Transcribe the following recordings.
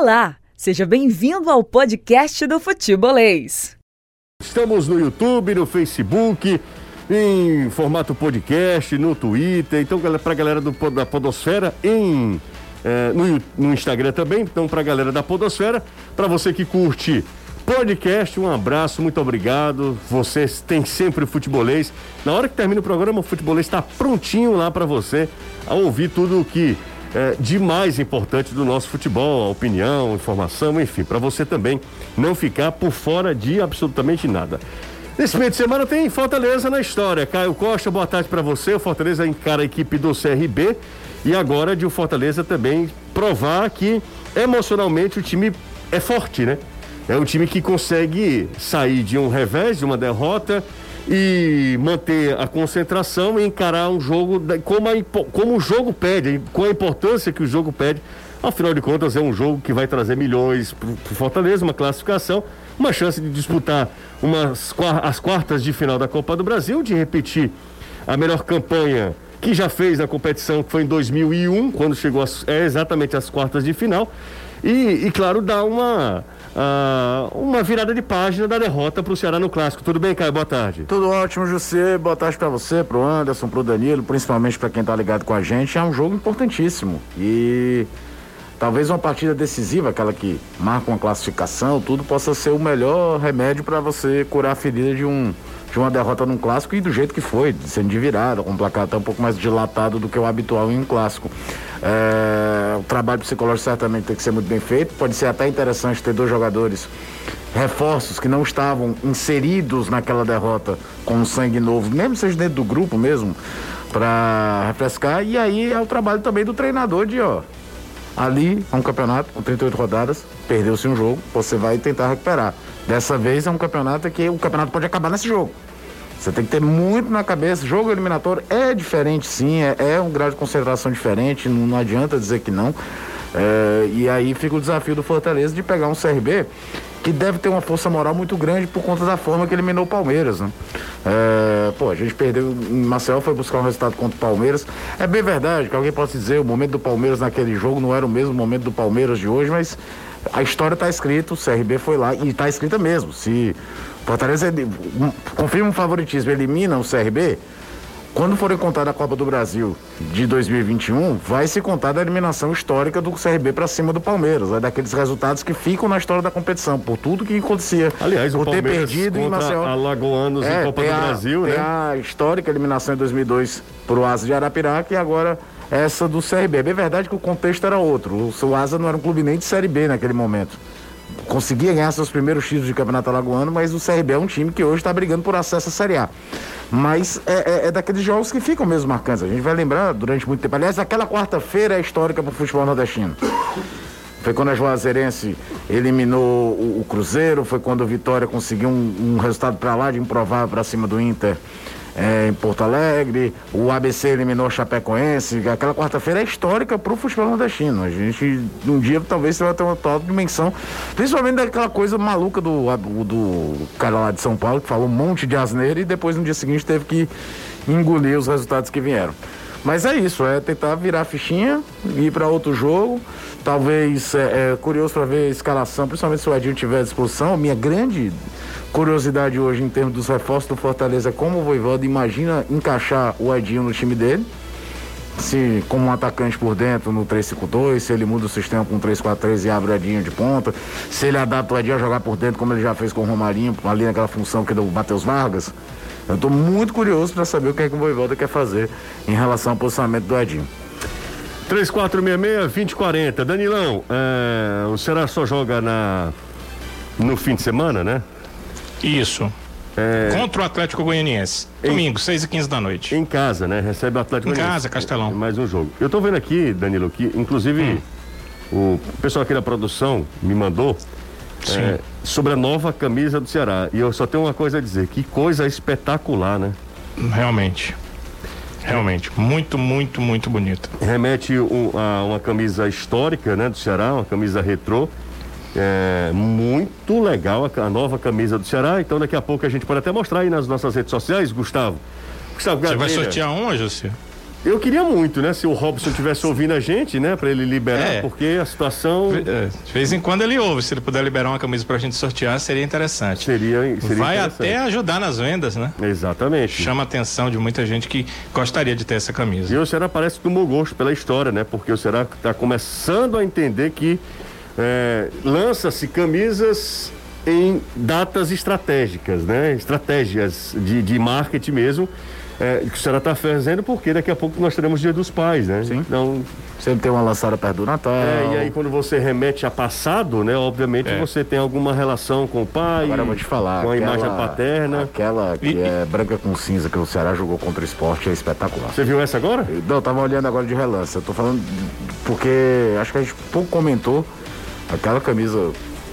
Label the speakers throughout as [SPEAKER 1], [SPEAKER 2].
[SPEAKER 1] Olá, seja bem-vindo ao podcast do Futebolês.
[SPEAKER 2] Estamos no YouTube, no Facebook, em formato podcast, no Twitter. Então, para a galera do, da Podosfera, em, é, no, no Instagram também. Então, para a galera da Podosfera, para você que curte podcast, um abraço, muito obrigado. Vocês têm sempre o futebolês. Na hora que termina o programa, o futebolês está prontinho lá para você a ouvir tudo o que é, de mais importante do nosso futebol, a opinião, informação, enfim, para você também não ficar por fora de absolutamente nada. Nesse meio de semana tem Fortaleza na história. Caio Costa, boa tarde para você. O Fortaleza encara a equipe do CRB e agora de o Fortaleza também provar que emocionalmente o time é forte, né? É um time que consegue sair de um revés, de uma derrota e manter a concentração e encarar um jogo como, a, como o jogo pede, com a importância que o jogo pede. Afinal de contas, é um jogo que vai trazer milhões para o Fortaleza, uma classificação, uma chance de disputar umas, as quartas de final da Copa do Brasil, de repetir a melhor campanha que já fez na competição, que foi em 2001, quando chegou as, é, exatamente às quartas de final. E, e claro, dar uma Uh, uma virada de página da derrota para o Ceará no clássico. Tudo bem, Caio? Boa tarde.
[SPEAKER 3] Tudo ótimo, José. Boa tarde para você, para o Anderson, para o Danilo, principalmente para quem está ligado com a gente. É um jogo importantíssimo e talvez uma partida decisiva, aquela que marca uma classificação, tudo possa ser o melhor remédio para você curar a ferida de um de uma derrota num clássico e do jeito que foi, sendo de virada, com um placar até um pouco mais dilatado do que o habitual em um clássico. É, o trabalho psicológico certamente tem que ser muito bem feito. Pode ser até interessante ter dois jogadores reforços que não estavam inseridos naquela derrota com sangue novo, mesmo seja dentro do grupo mesmo, para refrescar. E aí é o trabalho também do treinador de, ó, ali é um campeonato com 38 rodadas, perdeu-se um jogo, você vai tentar recuperar. Dessa vez é um campeonato que o campeonato pode acabar nesse jogo. Você tem que ter muito na cabeça. Jogo eliminatório é diferente, sim, é, é um grau de concentração diferente, não, não adianta dizer que não. É, e aí fica o desafio do Fortaleza de pegar um CRB que deve ter uma força moral muito grande por conta da forma que eliminou o Palmeiras, né? É, pô, a gente perdeu Marcel, foi buscar um resultado contra o Palmeiras. É bem verdade que alguém pode dizer o momento do Palmeiras naquele jogo não era o mesmo momento do Palmeiras de hoje, mas a história está escrita, o CRB foi lá e está escrita mesmo. Se Fortaleza confirma um favoritismo, elimina o CRB, quando forem contar a Copa do Brasil de 2021, vai se contar da eliminação histórica do CRB para cima do Palmeiras, é daqueles resultados que ficam na história da competição, por tudo que acontecia.
[SPEAKER 2] Aliás, por o ter perdido em Maceió. Alagoanos é, em Copa do a, Brasil,
[SPEAKER 3] né? a histórica eliminação em 2002 para o Asa de Arapiraca e agora essa do CRB. É bem verdade que o contexto era outro. O seu Asa não era um clube nem de Série B naquele momento. Conseguia ganhar seus primeiros títulos de campeonato alagoano, mas o CRB é um time que hoje está brigando por acesso à Série A. Mas é, é, é, daqueles jogos que ficam mesmo marcantes. A gente vai lembrar durante muito tempo. Aliás, aquela quarta-feira é histórica para o futebol nordestino. Foi quando a Juazeirense eliminou o, o, Cruzeiro, foi quando o Vitória conseguiu um, um resultado para lá de improvável para cima do Inter é, em Porto Alegre, o ABC eliminou o Chapecoense, aquela quarta-feira é histórica para o futebol nordestino. A gente, um dia, talvez você vai ter uma total dimensão, principalmente daquela coisa maluca do, do cara lá de São Paulo, que falou um monte de asneira e depois no dia seguinte teve que engolir os resultados que vieram. Mas é isso, é tentar virar a fichinha, ir para outro jogo. Talvez é, é curioso para ver a escalação, principalmente se o Edinho tiver à disposição. Minha grande curiosidade hoje em termos dos reforços do Fortaleza, como o Voivoda imagina encaixar o Edinho no time dele. Se como um atacante por dentro no 3-5-2, se ele muda o sistema com 3-4-3 e abre o Edinho de ponta, se ele adapta o Edinho a jogar por dentro como ele já fez com o Romarinho, ali naquela função que é do Matheus Vargas. Eu estou muito curioso para saber o que é que o Voivoda quer fazer em relação ao posicionamento do Edinho.
[SPEAKER 2] 3466-2040. Danilão, é, o Ceará só joga na, no fim de semana, né?
[SPEAKER 4] Isso. É... Contra o Atlético Goianiense. Domingo, em... 6 e 15 da noite.
[SPEAKER 2] Em casa, né? Recebe o Atlético
[SPEAKER 4] Em Goianiense. casa, Castelão.
[SPEAKER 2] Mais um jogo. Eu tô vendo aqui, Danilo, que inclusive hum. o pessoal aqui da produção me mandou é, sobre a nova camisa do Ceará. E eu só tenho uma coisa a dizer: que coisa espetacular, né?
[SPEAKER 4] Realmente. Realmente, muito, muito, muito bonita.
[SPEAKER 2] Remete um, a uma camisa histórica, né, do Ceará, uma camisa retrô. É muito legal a, a, nova camisa do Ceará. Então daqui a pouco a gente pode até mostrar aí nas nossas redes sociais, Gustavo. Gustavo
[SPEAKER 4] Você vai sortear uma, José?
[SPEAKER 2] Eu queria muito, né? Se o Robson tivesse ouvindo a gente, né? Pra ele liberar,
[SPEAKER 4] É.
[SPEAKER 2] porque a situação
[SPEAKER 4] É, De vez em quando ele ouve. Se ele puder liberar uma camisa pra gente sortear, seria interessante.
[SPEAKER 2] seria, seria
[SPEAKER 4] Vai
[SPEAKER 2] interessante.
[SPEAKER 4] até ajudar nas vendas, né?
[SPEAKER 2] Exatamente.
[SPEAKER 4] Chama a atenção de muita gente que gostaria de ter essa
[SPEAKER 2] E
[SPEAKER 4] camisa.
[SPEAKER 2] o Ceará parece que tomou gosto pela história, né? Porque o Ceará está começando a entender que é, lança-se camisas em datas estratégicas, né? Estratégias de, de marketing mesmo. É, que o Ceará está fazendo porque daqui a pouco nós teremos Dia dos Pais, né?
[SPEAKER 3] Sim.
[SPEAKER 2] Então,
[SPEAKER 3] Sempre tem uma lançada perto do Natal.
[SPEAKER 2] é, e aí quando você remete a passado, né? Obviamente
[SPEAKER 4] É.
[SPEAKER 2] você tem alguma relação com o pai,
[SPEAKER 3] Agora eu vou te falar.
[SPEAKER 2] com a
[SPEAKER 3] aquela-
[SPEAKER 2] imagem paterna.
[SPEAKER 3] Aquela que
[SPEAKER 4] E-
[SPEAKER 3] é branca com cinza que o Ceará jogou contra o esporte é espetacular.
[SPEAKER 2] Você viu essa agora?
[SPEAKER 3] Não, eu tava olhando agora de relance. Eu tô falando porque acho que a gente pouco comentou aquela camisa.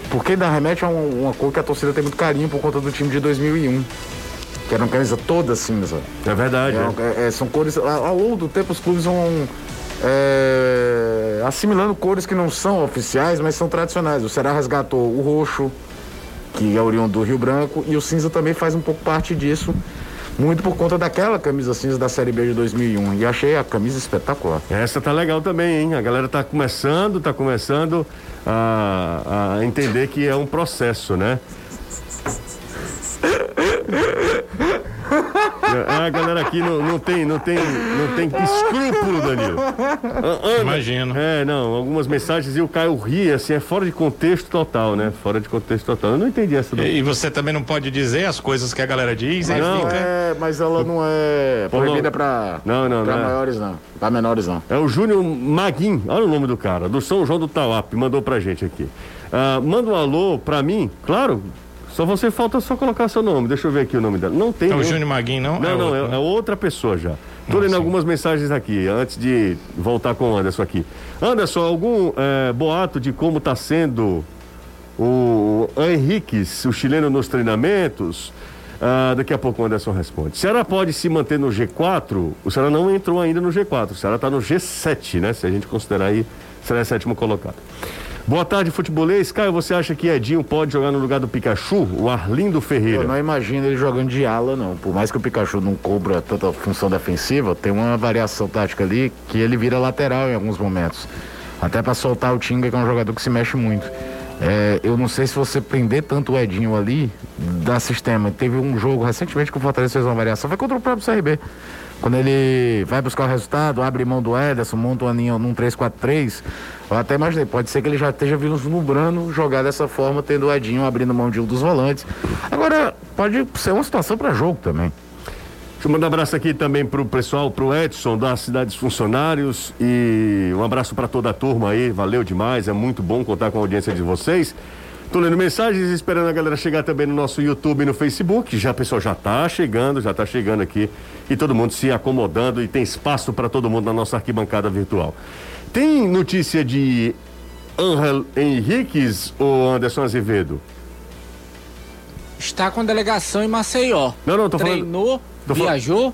[SPEAKER 3] Porque ainda remete a um- uma cor que a torcida tem muito carinho por conta do time de 2001. Que era uma camisa toda cinza.
[SPEAKER 2] É verdade.
[SPEAKER 3] É,
[SPEAKER 2] é.
[SPEAKER 3] é, são cores. Ao ao longo do tempo, os clubes vão é, assimilando cores que não são oficiais, mas são tradicionais. O Ceará resgatou o roxo, que é oriundo do Rio Branco, e o cinza também faz um pouco parte disso. Muito por conta daquela camisa cinza da Série B de 2001. E achei a camisa espetacular.
[SPEAKER 2] Essa tá legal também, hein? A galera tá começando, tá começando a, a entender que é um processo, né? A galera aqui não, não tem, não tem, não tem escrúpulo, Danilo. A- Ana-
[SPEAKER 4] Imagino.
[SPEAKER 2] É, não, algumas mensagens e o Caio ri, assim, é fora de contexto total, né? Fora de contexto total. Eu não entendi essa do...
[SPEAKER 4] E, você também não pode dizer as coisas que a galera diz, aí
[SPEAKER 2] Não,
[SPEAKER 4] fica.
[SPEAKER 3] É, mas ela não é proibida pra,
[SPEAKER 2] Não, não,
[SPEAKER 3] pra
[SPEAKER 2] não é.
[SPEAKER 3] maiores, não. Pra menores, não.
[SPEAKER 2] É o Júnior Maguin, olha o nome do cara, do São João do Tauap, mandou pra gente aqui. Ah, manda um alô pra mim, claro, só você falta só colocar seu nome, deixa eu ver aqui o nome dela. Não tem.
[SPEAKER 4] É o Júnior Maguinho, não?
[SPEAKER 2] Não,
[SPEAKER 4] É
[SPEAKER 2] não,
[SPEAKER 4] outro,
[SPEAKER 2] é,
[SPEAKER 4] né?
[SPEAKER 2] é outra pessoa já. Tô
[SPEAKER 4] Ah,
[SPEAKER 2] lendo algumas mensagens aqui, antes de voltar com o Anderson aqui. Anderson, algum eh, boato de como tá sendo o Henriques, o chileno nos treinamentos? Ah, daqui a pouco o Anderson responde. Ceará pode se manter no G4? O Ceará não entrou ainda no G4, o Ceará tá no G7, né? Se a gente considerar aí, será sétimo colocado. Boa tarde, futebolês. Caio, você acha que Edinho pode jogar no lugar do Pikachu? O Arlindo Ferreira.
[SPEAKER 3] Eu não imagino ele jogando de ala, não. Por mais que o Pikachu não cobra tanta função defensiva, tem uma variação tática ali que ele vira lateral em alguns momentos. Até pra soltar o Tinga, que é um jogador que se mexe muito. É, eu não sei se você prender tanto o Edinho ali, dá sistema. Teve um jogo recentemente que o Fortaleza fez uma variação, foi contra o próprio CRB. Quando ele vai buscar o resultado, abre mão do Ederson, monta uma linha num 3-4-3. Eu até imaginei, pode ser que ele já esteja vislumbrando jogar dessa forma, tendo o Edinho abrindo mão de um dos volantes. Agora, pode ser uma situação para jogo também.
[SPEAKER 2] Deixa eu mandar um abraço aqui também pro pessoal, pro Edson da Cidades Funcionários e um abraço para toda a turma aí, valeu demais, é muito bom contar com a audiência de vocês. Tô lendo mensagens, esperando a galera chegar também no nosso YouTube e no Facebook. Já, pessoal, já tá chegando, já tá chegando aqui e todo mundo se acomodando e tem espaço para todo mundo na nossa arquibancada virtual. Tem notícia de Angel Henriquez ou Anderson Azevedo?
[SPEAKER 5] Está com delegação em Maceió.
[SPEAKER 2] Não, não, tô falando-
[SPEAKER 5] Treinou,
[SPEAKER 2] tô fal-
[SPEAKER 5] viajou.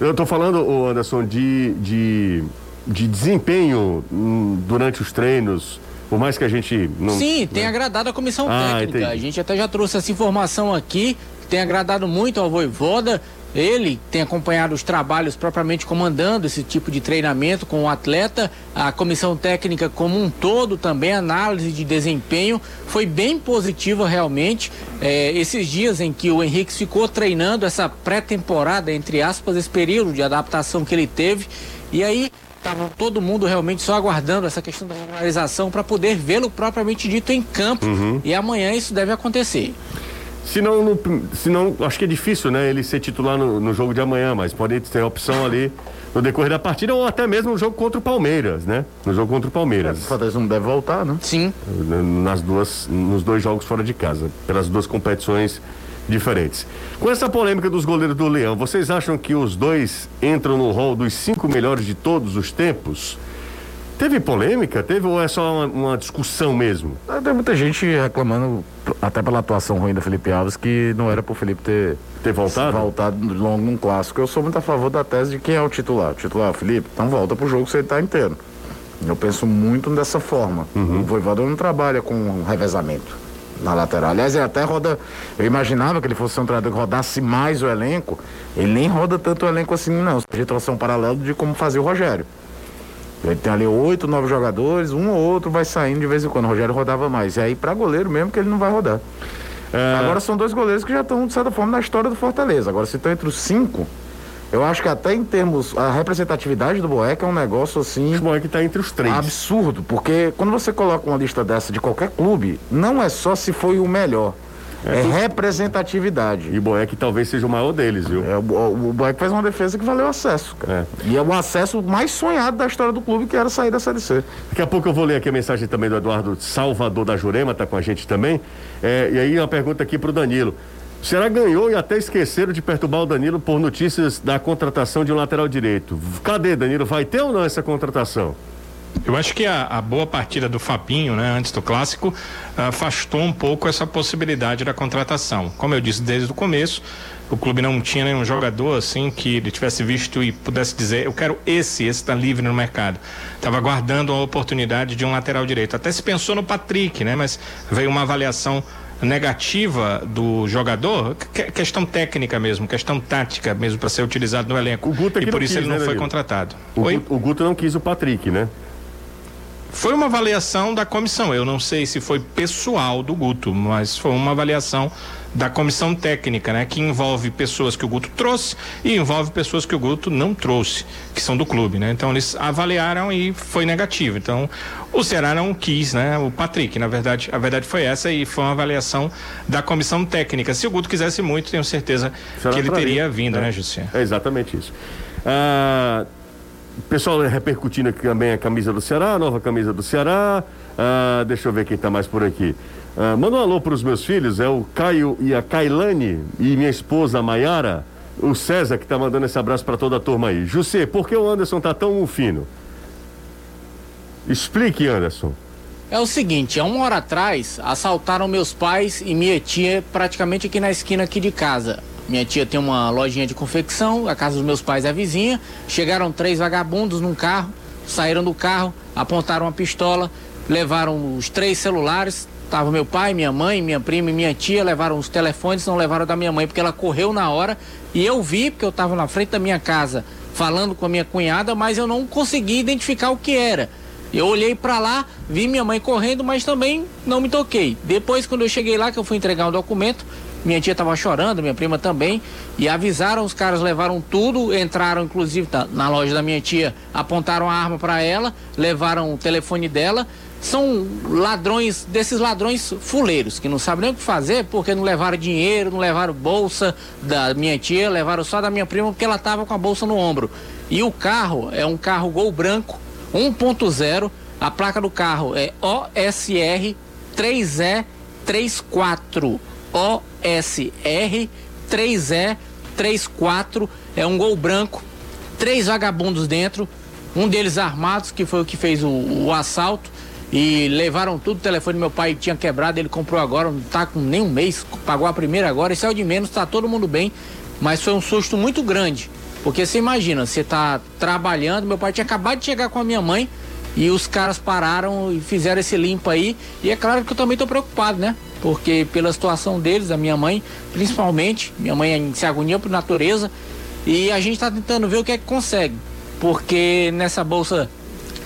[SPEAKER 2] Eu tô falando, ô Anderson, de, de, de desempenho hum, durante os treinos, por mais que a gente não.
[SPEAKER 5] Sim, tem agradado a comissão
[SPEAKER 2] Ah,
[SPEAKER 5] técnica.
[SPEAKER 2] entendi.
[SPEAKER 5] A gente até já trouxe essa informação aqui. Tem agradado muito ao Voivoda. Ele tem acompanhado os trabalhos propriamente comandando esse tipo de treinamento com o atleta. A comissão técnica como um todo também, análise de desempenho, foi bem positiva realmente. É, esses dias em que o Henrique ficou treinando essa pré-temporada, entre aspas, esse período de adaptação que ele teve. E aí Tava todo mundo realmente só aguardando essa questão da regularização para poder vê-lo propriamente dito em campo.
[SPEAKER 2] Uhum.
[SPEAKER 5] E amanhã isso deve acontecer.
[SPEAKER 2] Se não, no, se não, acho que é difícil, né, ele ser titular no, no jogo de amanhã, mas pode ter a opção ali no decorrer da partida ou até mesmo no jogo contra o Palmeiras, né? No jogo contra o
[SPEAKER 3] O
[SPEAKER 2] Palmeiras.
[SPEAKER 3] Fortaleza não deve voltar, né?
[SPEAKER 5] Sim.
[SPEAKER 2] nas duas, nos dois jogos fora de casa, pelas duas competições diferentes. Com essa polêmica dos goleiros do Leão, vocês acham que os dois entram no rol dos cinco melhores de todos os tempos? Teve polêmica? Teve ou é só uma, uma discussão mesmo?
[SPEAKER 3] Ah, Tem muita gente reclamando, até pela atuação ruim do Felipe Alves, que não era pro Felipe ter
[SPEAKER 2] Ter voltado?
[SPEAKER 3] voltado longo num clássico. Eu sou muito a favor da tese de quem é o titular. O titular, Felipe, então volta pro jogo que você tá inteiro. Eu penso muito dessa forma. O Voivoda não trabalha com revezamento. Na lateral. Aliás, ele até roda. Eu imaginava que ele fosse um treinador que rodasse mais o elenco. Ele nem roda tanto o elenco assim, não. Um paralelo de como fazia o Rogério. Ele tem ali oito, nove jogadores, um ou outro vai saindo de vez em quando. O Rogério rodava mais. E aí, para goleiro mesmo, que ele não vai rodar. É... Agora são dois goleiros que já estão, de certa forma, na história do Fortaleza. Agora, se estão entre os cinco, eu acho que até em termos. A representatividade do Boeck é um negócio assim.
[SPEAKER 2] O Boeck está entre os três.
[SPEAKER 3] Absurdo, porque quando você coloca uma lista dessa de qualquer clube, não é só se foi o melhor. É, é representatividade.
[SPEAKER 2] E o Boeck talvez seja o maior deles, viu?
[SPEAKER 3] É, o, o Boeck fez uma defesa que valeu acesso, cara. É. E é o acesso mais sonhado da história do clube, que era sair da Série C.
[SPEAKER 2] Daqui a pouco eu vou ler aqui a mensagem também do Eduardo Salvador da Jurema, tá com a gente também. É, e aí uma pergunta aqui para Será ganhou e até esqueceram de perturbar o Danilo por notícias da contratação de um lateral direito. Cadê, Danilo? Vai ter ou não essa contratação?
[SPEAKER 4] Eu acho que a, a, boa partida do Fapinho, né, antes do clássico, afastou um pouco essa possibilidade da contratação. Como eu disse desde o começo, o clube não tinha nenhum jogador assim que ele tivesse visto e pudesse dizer, eu quero esse, esse está livre no mercado. Estava aguardando a oportunidade de um lateral direito. Até se pensou no Patrick, né, mas veio uma avaliação negativa do jogador, que, questão técnica mesmo, questão tática mesmo para ser utilizado no elenco.
[SPEAKER 2] O
[SPEAKER 4] é
[SPEAKER 2] e por
[SPEAKER 4] isso
[SPEAKER 2] quis,
[SPEAKER 4] ele não
[SPEAKER 2] né,
[SPEAKER 4] foi contratado.
[SPEAKER 2] O, Guto, o Guto não quis o Patrick, né?
[SPEAKER 4] Foi uma avaliação da comissão. Eu não sei se foi pessoal do Guto, mas foi uma avaliação da comissão técnica, né? Que envolve pessoas que o Guto trouxe e envolve pessoas que o Guto não trouxe, que são do clube, né? Então eles avaliaram e foi negativo. Então o Ceará não quis, né? O Patrick, na verdade, a verdade foi essa e foi uma avaliação da comissão técnica. Se o Guto quisesse muito, tenho certeza que ele teria vindo, né, José?
[SPEAKER 2] É exatamente isso. Ah, pessoal repercutindo aqui também a camisa do Ceará, a nova camisa do Ceará. Ah, deixa eu ver quem está mais por aqui. Ah, manda um alô para os meus filhos, é o Caio e a Kailane e minha esposa Maiara. O César que está mandando esse abraço para toda a turma aí. José, por que o Anderson tá tão fino? Explique, Anderson.
[SPEAKER 5] É o seguinte, há uma hora atrás assaltaram meus pais e minha tia praticamente aqui na esquina aqui de casa. Minha tia tem uma lojinha de confecção, a casa dos meus pais é vizinha. Chegaram três vagabundos num carro, saíram do carro, apontaram uma pistola, levaram os três celulares. Tava meu pai, minha mãe, minha prima e minha tia, levaram os telefones, não levaram da minha mãe, porque ela correu na hora. E eu vi, porque eu estava na frente da minha casa falando com a minha cunhada, mas eu não consegui identificar o que era. Eu olhei para lá, vi minha mãe correndo, mas também não me toquei. Depois, quando eu cheguei lá, que eu fui entregar um documento, minha tia estava chorando, minha prima também, e avisaram, os caras levaram tudo, entraram inclusive tá, na loja da minha tia, apontaram a arma para ela, levaram o telefone dela. São ladrões, desses ladrões fuleiros, que não sabem nem o que fazer, porque não levaram dinheiro, não levaram bolsa da minha tia, levaram só da minha prima, porque ela estava com a bolsa no ombro. E o carro é um carro Gol branco, 1.0, a placa do carro é OSR 3E34. OSR 3E34 é um gol branco, três vagabundos dentro, um deles armados, que foi o que fez o, o assalto, e levaram tudo, o telefone meu pai tinha quebrado, ele comprou agora, não tá com nem um mês, pagou a primeira agora, é o de menos, tá todo mundo bem, mas foi um susto muito grande, porque você imagina, você tá trabalhando, meu pai tinha acabado de chegar com a minha mãe, e os caras pararam e fizeram esse limpo aí. E é claro que eu também estou preocupado, né? Porque pela situação deles, a minha mãe, principalmente, minha mãe se agonia por natureza. E a gente está tentando ver o que é que consegue. Porque nessa bolsa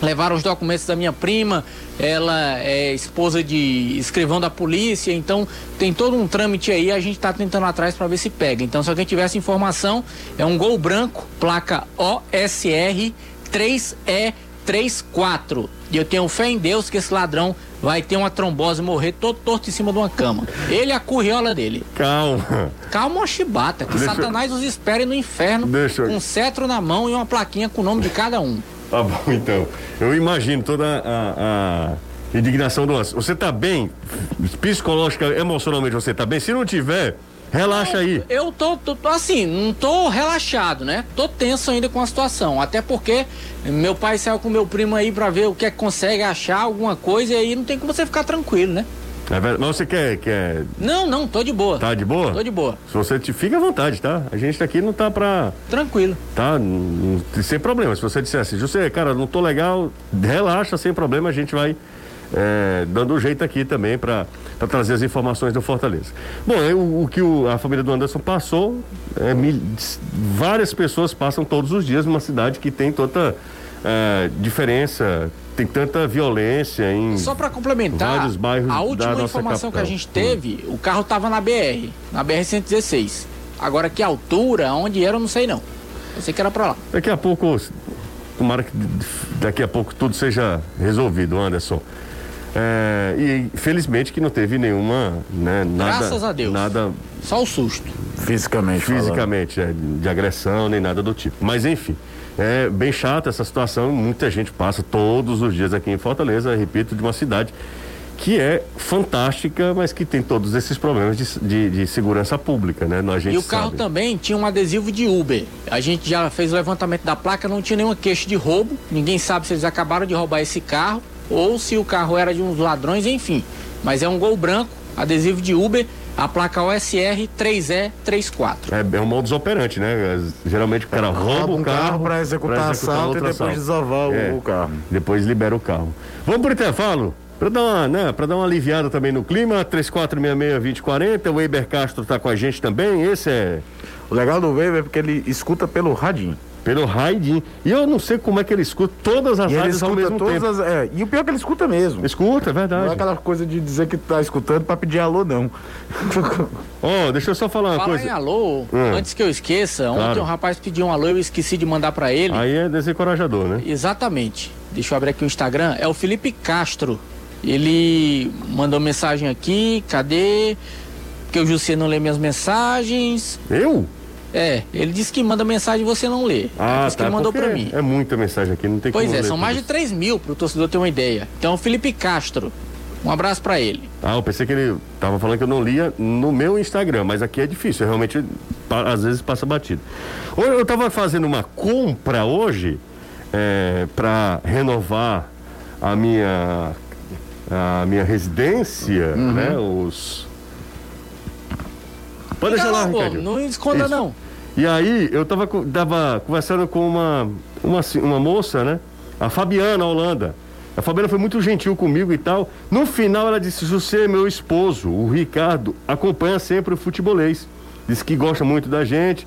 [SPEAKER 5] levaram os documentos da minha prima, ela é esposa de escrivão da polícia, então tem todo um trâmite aí, a gente está tentando atrás para ver se pega. Então, se alguém tiver essa informação, é um gol branco, placa OSR 3E 3, 4. E eu tenho fé em Deus que esse ladrão vai ter uma trombose morrer todo torto em cima de uma cama. Ele é a curriola dele.
[SPEAKER 2] Calma.
[SPEAKER 5] Calma, chibata, que Deixa... Satanás os espere no inferno Deixa... com um cetro na mão e uma plaquinha com o nome de cada um.
[SPEAKER 2] Tá bom, então. Eu imagino toda a, a indignação do lance. Você tá bem? Psicológica, emocionalmente você tá bem? Se não tiver, Relaxa aí.
[SPEAKER 5] Eu tô, tô, assim, não tô relaxado, né? Tô tenso ainda com a situação. Até porque meu pai saiu com meu primo aí pra ver o que é que consegue achar alguma coisa e aí não tem como você ficar tranquilo, né?
[SPEAKER 2] É verdade. Mas você quer, quer.
[SPEAKER 5] Não, não, tô de boa.
[SPEAKER 2] Tá de boa?
[SPEAKER 5] Tô de boa.
[SPEAKER 2] Se você te fica à vontade, tá? A gente aqui não tá pra.
[SPEAKER 5] Tranquilo.
[SPEAKER 2] Tá? Sem problema. Se você dissesse, José, cara, não tô legal, relaxa, sem problema, a gente vai é, dando um jeito aqui também para trazer as informações do Fortaleza. Bom, é, o, o, que o, a família do Anderson passou, é, mil, várias pessoas passam todos os dias numa cidade que tem tanta é, diferença, tem tanta violência em
[SPEAKER 5] Só para complementar,
[SPEAKER 2] vários bairros
[SPEAKER 5] a última
[SPEAKER 2] da
[SPEAKER 5] informação
[SPEAKER 2] capital.
[SPEAKER 5] que a gente teve, o carro estava na BR, na BR 116. Agora que altura, onde era, eu não sei não. Eu sei que era para lá.
[SPEAKER 2] Daqui a pouco, tomara que daqui a pouco tudo seja resolvido, Anderson. É, e felizmente que não teve nenhuma, né, nada,
[SPEAKER 5] Graças a Deus.
[SPEAKER 2] nada
[SPEAKER 5] Só o susto.
[SPEAKER 3] Fisicamente.
[SPEAKER 2] fisicamente é, de agressão nem nada do tipo. Mas enfim, é bem chata essa situação. Muita gente passa todos os dias aqui em Fortaleza, repito, de uma cidade que é fantástica, mas que tem todos esses problemas de, de- de segurança pública, né? A gente
[SPEAKER 5] E o carro
[SPEAKER 2] sabe.
[SPEAKER 5] também tinha um adesivo de Uber. A gente já fez o levantamento da placa, não tinha nenhuma queixa de roubo. Ninguém sabe se eles acabaram de roubar esse carro ou se o carro era de uns ladrões, enfim. Mas é um gol branco, adesivo de Uber, a placa OSR 3E34.
[SPEAKER 2] É, é um modus operandi, né? Geralmente o cara rouba,
[SPEAKER 3] um
[SPEAKER 2] o carro
[SPEAKER 3] para executar, assalto e depois
[SPEAKER 2] assalto.
[SPEAKER 3] desovar o-
[SPEAKER 2] É.
[SPEAKER 3] o carro.
[SPEAKER 2] Depois libera o carro. Vamos pro intervalo? Para dar, uma, né, pra dar uma aliviada também no clima, 3466-2040, o Eiber Castro tá com a gente também, esse é
[SPEAKER 3] O legal do Wave é porque ele escuta pelo radinho.
[SPEAKER 2] Pelo Raidin. E eu não sei como é que ele escuta todas as
[SPEAKER 3] E
[SPEAKER 2] rádios ao mesmo
[SPEAKER 3] todas
[SPEAKER 2] tempo.
[SPEAKER 3] as. É, e o pior é que ele escuta mesmo.
[SPEAKER 2] Escuta, é
[SPEAKER 3] Não é
[SPEAKER 2] verdade.
[SPEAKER 3] aquela coisa de dizer que tá escutando pra pedir alô, não.
[SPEAKER 2] Ó, deixa eu só falar uma
[SPEAKER 5] Fala em
[SPEAKER 2] coisa.
[SPEAKER 5] alô,
[SPEAKER 2] Hum.
[SPEAKER 5] antes que eu esqueça, ontem
[SPEAKER 2] Claro.
[SPEAKER 5] um rapaz pediu um alô, eu esqueci de mandar para ele.
[SPEAKER 2] Aí é desencorajador, né?
[SPEAKER 5] Exatamente. Deixa eu abrir aqui o Instagram. É o Felipe Castro. Ele mandou mensagem aqui. Cadê? Que o José não lê minhas mensagens.
[SPEAKER 2] Eu?
[SPEAKER 5] É, ele disse que manda mensagem e você não lê.
[SPEAKER 2] Ah,
[SPEAKER 5] isso que
[SPEAKER 2] tá.
[SPEAKER 5] ele mandou pra mim.
[SPEAKER 2] É muita mensagem aqui, não tem
[SPEAKER 5] Pois é, são mais de
[SPEAKER 2] isso.
[SPEAKER 5] 3 mil pro torcedor ter uma ideia. Então, Felipe Castro. Um abraço pra ele.
[SPEAKER 2] Ah, eu pensei que ele tava falando que eu não lia no meu Instagram, mas aqui é difícil, realmente às vezes passa batido. Eu tava fazendo uma compra hoje é, para renovar a minha a minha residência,
[SPEAKER 5] Uhum.
[SPEAKER 2] né? Os Pode deixar lá, Ricardinho.
[SPEAKER 5] não esconda
[SPEAKER 2] Isso.
[SPEAKER 5] não.
[SPEAKER 2] E aí eu tava, tava conversando com uma, uma, uma moça, né? A Fabiana Holanda. A Fabiana foi muito gentil comigo e tal. No final ela disse, você meu esposo, o Ricardo, acompanha sempre o futebolês. Disse que gosta muito da gente.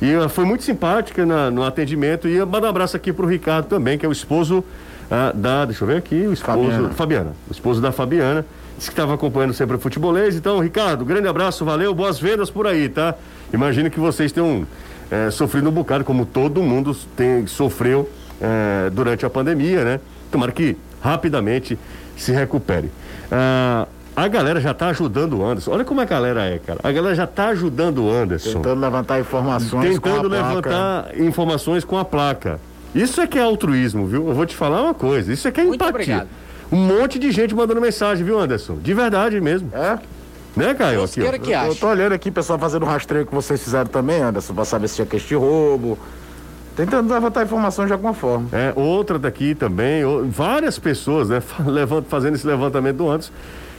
[SPEAKER 2] E ela foi muito simpática na- no atendimento. E eu mando um abraço aqui pro Ricardo também, que é o esposo ah, da. Deixa eu ver aqui, o esposo.
[SPEAKER 3] Fabiana.
[SPEAKER 2] Fabiana. O esposo da Fabiana. Disse que estava acompanhando sempre o futebolês. Então, Ricardo, grande abraço, valeu, boas vendas por aí, tá? Imagino que vocês tenham eh, sofrido um bocado, como todo mundo tem, sofreu eh, durante a pandemia, né? Tomara que rapidamente se recupere. Ah, a galera já tá ajudando o Anderson. Olha como a galera é, cara. A galera já tá ajudando o Anderson
[SPEAKER 3] Tentando levantar informações. com a
[SPEAKER 2] tentando
[SPEAKER 3] placa.
[SPEAKER 2] levantar informações com a placa. Isso é que é altruísmo, viu? Eu vou te falar uma coisa. Isso é que é
[SPEAKER 5] Muito
[SPEAKER 2] empatia.
[SPEAKER 5] obrigado.
[SPEAKER 2] Um monte de gente mandando mensagem, viu, Anderson? De verdade mesmo.
[SPEAKER 3] É?
[SPEAKER 2] Né, Caio?
[SPEAKER 5] Deus
[SPEAKER 2] Aqui,
[SPEAKER 5] que
[SPEAKER 3] Eu
[SPEAKER 5] ache.
[SPEAKER 3] tô olhando aqui, pessoal, fazendo o rastreio que vocês fizeram também, Anderson, pra saber se tinha queixa de roubo. Tentando levantar informação de alguma forma.
[SPEAKER 2] É, outra daqui também, o- várias pessoas, né, levant- fazendo esse levantamento do Anderson.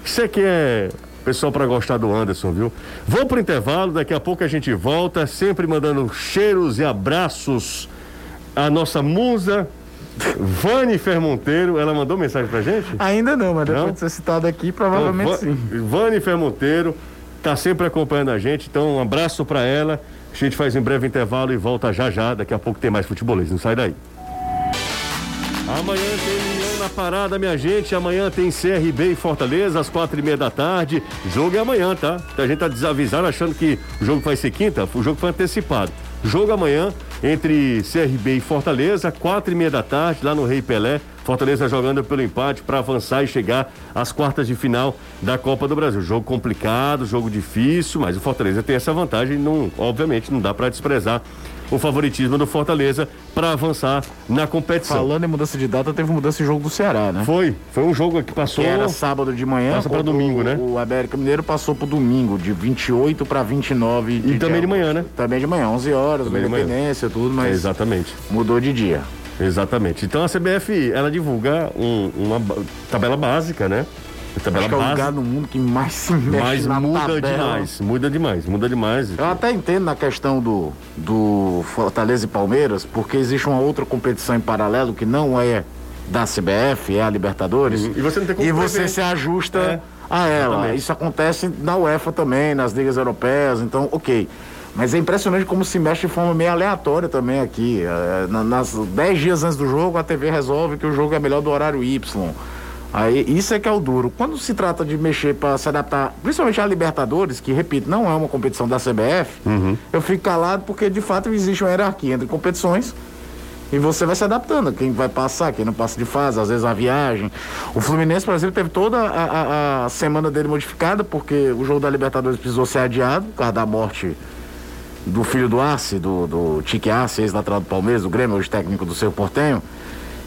[SPEAKER 2] Isso aqui é pessoal para gostar do Anderson, viu? Vamos pro intervalo, daqui a pouco a gente volta, sempre mandando cheiros e abraços à nossa musa, Vani Monteiro. Ela mandou mensagem pra gente?
[SPEAKER 3] Ainda não, mas depois
[SPEAKER 2] Não?
[SPEAKER 3] de ser citado aqui, provavelmente
[SPEAKER 2] Então,
[SPEAKER 3] sim.
[SPEAKER 2] Va- Vani Monteiro tá sempre acompanhando a gente, então um abraço para ela. A gente faz um breve intervalo e volta já já. Daqui a pouco tem mais futebolês, não sai daí. Amanhã tem União na parada, minha gente. Amanhã tem CRB e Fortaleza, às quatro e meia da tarde. Jogo é amanhã, tá? A gente tá desavisado achando que o jogo vai ser quinta. O jogo foi antecipado. Jogo amanhã entre CRB e Fortaleza, quatro e meia da tarde, lá no Rei Pelé. Fortaleza jogando pelo empate para avançar e chegar às quartas de final da Copa do Brasil. Jogo complicado, jogo difícil, mas o Fortaleza tem essa vantagem. Não, obviamente, não dá para desprezar o favoritismo do Fortaleza para avançar na competição.
[SPEAKER 3] Falando em mudança de data, teve mudança de jogo do Ceará, né?
[SPEAKER 2] Foi, foi um jogo que passou.
[SPEAKER 3] Que era sábado de manhã.
[SPEAKER 2] Passa
[SPEAKER 3] contra
[SPEAKER 2] domingo,
[SPEAKER 3] o,
[SPEAKER 2] né?
[SPEAKER 3] O América Mineiro passou pro domingo, de 28 para 29
[SPEAKER 2] E também de manhã, né?
[SPEAKER 3] Também de manhã, 11 horas,
[SPEAKER 2] Também de
[SPEAKER 3] independência, tudo, mas
[SPEAKER 2] Exatamente,
[SPEAKER 3] mudou de dia.
[SPEAKER 2] exatamente. Então a CBF ela divulga um- uma tabela básica, né? Tabela
[SPEAKER 3] Acho que é o lugar no mundo que mais se mexe
[SPEAKER 2] mas
[SPEAKER 3] na
[SPEAKER 2] muda
[SPEAKER 3] tabela.
[SPEAKER 2] demais, muda demais, muda demais.
[SPEAKER 3] Eu até entendo na questão do, do Fortaleza e Palmeiras, porque existe uma outra competição em paralelo que não é da CBF, é a Libertadores.
[SPEAKER 2] Uhum. E você não tem como
[SPEAKER 3] E você
[SPEAKER 2] prever.
[SPEAKER 3] se ajusta
[SPEAKER 2] É.
[SPEAKER 3] a ela.
[SPEAKER 2] Exatamente.
[SPEAKER 3] Isso acontece na UEFA também, nas ligas europeias, então, ok. Mas é impressionante como se mexe de forma meio aleatória também aqui. É, na- nas 10 dias antes do jogo, a TV resolve que o jogo é melhor do horário Y. Aí, isso é que é o duro. Quando se trata de mexer para se adaptar, principalmente a Libertadores, que, repito, não é uma competição da CBF, eu fico calado porque, de fato, existe uma hierarquia entre competições e você vai se adaptando. Quem vai passar, quem não passa de fase, às vezes a viagem. O Fluminense, por exemplo, teve toda a, a- a semana dele modificada, porque o jogo da Libertadores precisou ser adiado por causa da morte do filho do Arce, do, do Tique Arce, ex-lateral do Palmeiras, do Grêmio, hoje técnico do seu Portenho.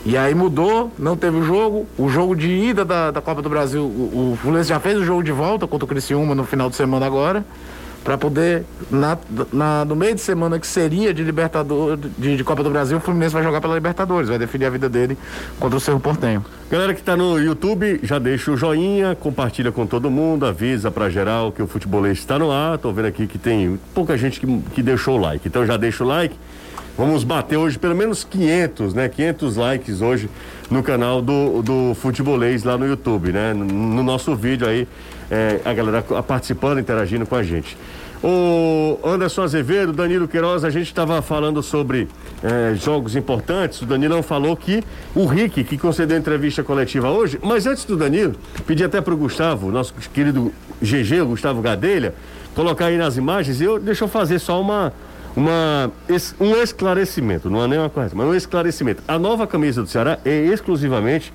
[SPEAKER 3] E aí mudou, não teve o jogo. O jogo de ida da, da Copa do Brasil, o, o Fluminense já fez o jogo de volta contra o Criciúma no final de semana agora, para poder, na, na- no meio de semana que seria de Libertadores, de, de Copa do Brasil, o Fluminense vai jogar pela Libertadores, vai definir a vida dele contra o Cerro Portenho.
[SPEAKER 2] Galera que tá no YouTube, já deixa o joinha, compartilha com todo mundo, avisa pra geral que o futebolês está no ar. Tô vendo aqui que tem pouca gente que, que deixou o like. Então já deixa o like. Vamos bater hoje pelo menos 500, né? 500 likes hoje no canal do, do Futebolês lá no YouTube, né? No, no nosso vídeo aí, é, a galera participando, interagindo com a gente. O Anderson Azevedo, Danilo Queiroz, a gente estava falando sobre eh, jogos importantes. O Danilão falou que o Rick, que concedeu entrevista coletiva hoje, mas antes do Danilo, pedi até para o Gustavo, nosso querido GG, o Gustavo Gadelha, colocar aí nas imagens. Eu, deixa eu fazer só uma, uma, um esclarecimento, não é nem uma coisa, mas um esclarecimento. A nova camisa do Ceará é exclusivamente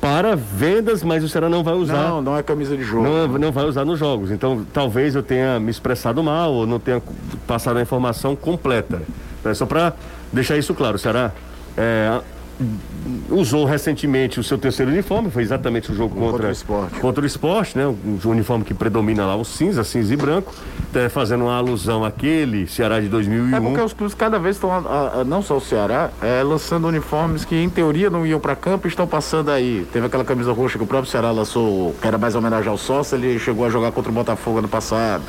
[SPEAKER 2] para vendas, mas o Ceará não vai usar.
[SPEAKER 3] Não, não é camisa de jogo.
[SPEAKER 2] Não, não vai usar nos jogos. Então, talvez eu tenha me expressado mal ou não tenha passado a informação completa. É só para deixar isso claro. O Ceará é, usou recentemente o seu terceiro uniforme, foi exatamente o jogo contra,
[SPEAKER 3] Contra o Sport.
[SPEAKER 2] Contra o esporte, né? O uniforme que predomina lá, o cinza, cinza e branco, até fazendo uma alusão àquele Ceará de 2001.
[SPEAKER 3] É porque os clubes cada vez estão, não só o Ceará, é, lançando uniformes que em teoria não iam para campo e estão passando aí. Teve aquela camisa roxa que o próprio Ceará lançou, que era mais homenagem ao sócio, ele chegou a jogar contra o Botafogo ano passado.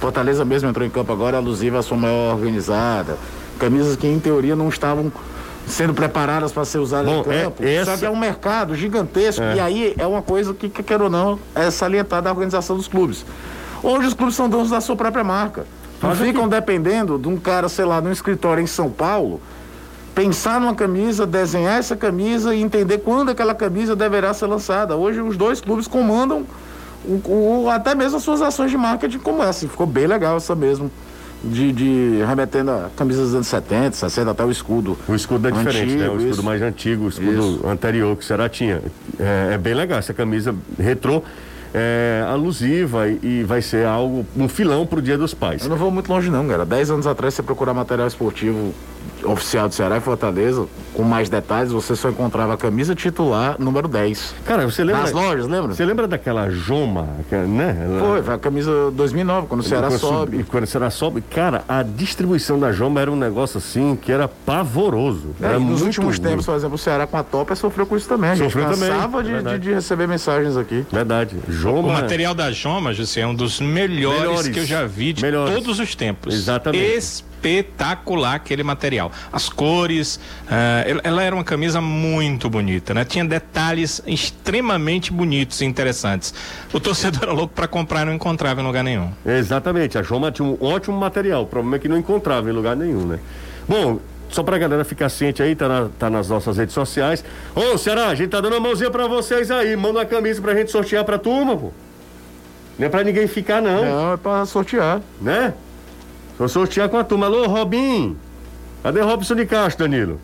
[SPEAKER 3] Fortaleza mesmo entrou em campo agora, alusiva à sua maior organizada. Camisas que em teoria não estavam sendo preparadas para ser usadas
[SPEAKER 2] Bom,
[SPEAKER 3] em
[SPEAKER 2] é-
[SPEAKER 3] campo.
[SPEAKER 2] essa-
[SPEAKER 3] Só que é um mercado gigantesco e aí é uma coisa que, que quer ou não, é salientar da organização dos clubes. Hoje os clubes são donos da sua própria marca. Não
[SPEAKER 2] Faz
[SPEAKER 3] ficam dependendo de um cara, sei lá, num escritório em São Paulo, pensar numa camisa, desenhar essa camisa e entender quando aquela camisa deverá ser lançada. Hoje os dois clubes comandam o, o- até mesmo as suas ações de marketing como essa. Ficou bem legal essa mesmo. De, de remetendo a camisas dos anos 70, 60, até o escudo.
[SPEAKER 2] O escudo é diferente, né? O escudo
[SPEAKER 3] isso.
[SPEAKER 2] mais antigo, o escudo
[SPEAKER 3] Isso.
[SPEAKER 2] anterior que o Ceará tinha. É, é bem legal essa camisa retrô, é, alusiva e, e vai ser algo, um filão pro Dia dos Pais.
[SPEAKER 3] Eu não vou muito longe não, cara. Dez anos atrás, você procurar material esportivo oficial do Ceará e Fortaleza, com mais detalhes, você só encontrava a camisa titular número 10.
[SPEAKER 2] Cara, você lembra?
[SPEAKER 3] Nas lojas, lembra?
[SPEAKER 2] Você lembra daquela Joma, né? Ela-
[SPEAKER 3] Foi, foi a camisa 2009, quando o Ceará
[SPEAKER 2] quando
[SPEAKER 3] sobe.
[SPEAKER 2] Quando o Ceará sobe, cara, a distribuição da Joma era um negócio assim que era pavoroso.
[SPEAKER 3] É,
[SPEAKER 2] era
[SPEAKER 3] e nos últimos
[SPEAKER 2] ruim.
[SPEAKER 3] tempos, por exemplo, o Ceará com a Topa sofreu com isso também. A gente
[SPEAKER 2] Sofreu também,
[SPEAKER 3] cansava
[SPEAKER 2] é
[SPEAKER 3] de, de- de receber mensagens aqui.
[SPEAKER 2] Verdade.
[SPEAKER 4] O
[SPEAKER 2] Joma.
[SPEAKER 4] material da Joma, José, é um dos melhores,
[SPEAKER 2] Melhores.
[SPEAKER 4] que eu já vi de
[SPEAKER 2] Melhores.
[SPEAKER 4] todos os tempos.
[SPEAKER 2] Exatamente.
[SPEAKER 4] Espetacular aquele material. As cores, ah, ela- ela era uma camisa muito bonita, né? Tinha detalhes extremamente bonitos e interessantes. O torcedor era louco para comprar e não encontrava em lugar nenhum.
[SPEAKER 2] Exatamente, a Joma tinha um ótimo material, o problema é que não encontrava em lugar nenhum, né? Bom, só pra galera ficar ciente aí, tá, na- tá nas nossas redes sociais. Ô, Ceará, a gente tá dando uma mãozinha pra vocês aí, manda uma camisa pra gente sortear pra turma, pô. Não é pra ninguém ficar, não,
[SPEAKER 3] Não, é pra sortear.
[SPEAKER 2] né? Vou sortear com a turma. Alô, Robin! Cadê Robson de Castro, Danilo?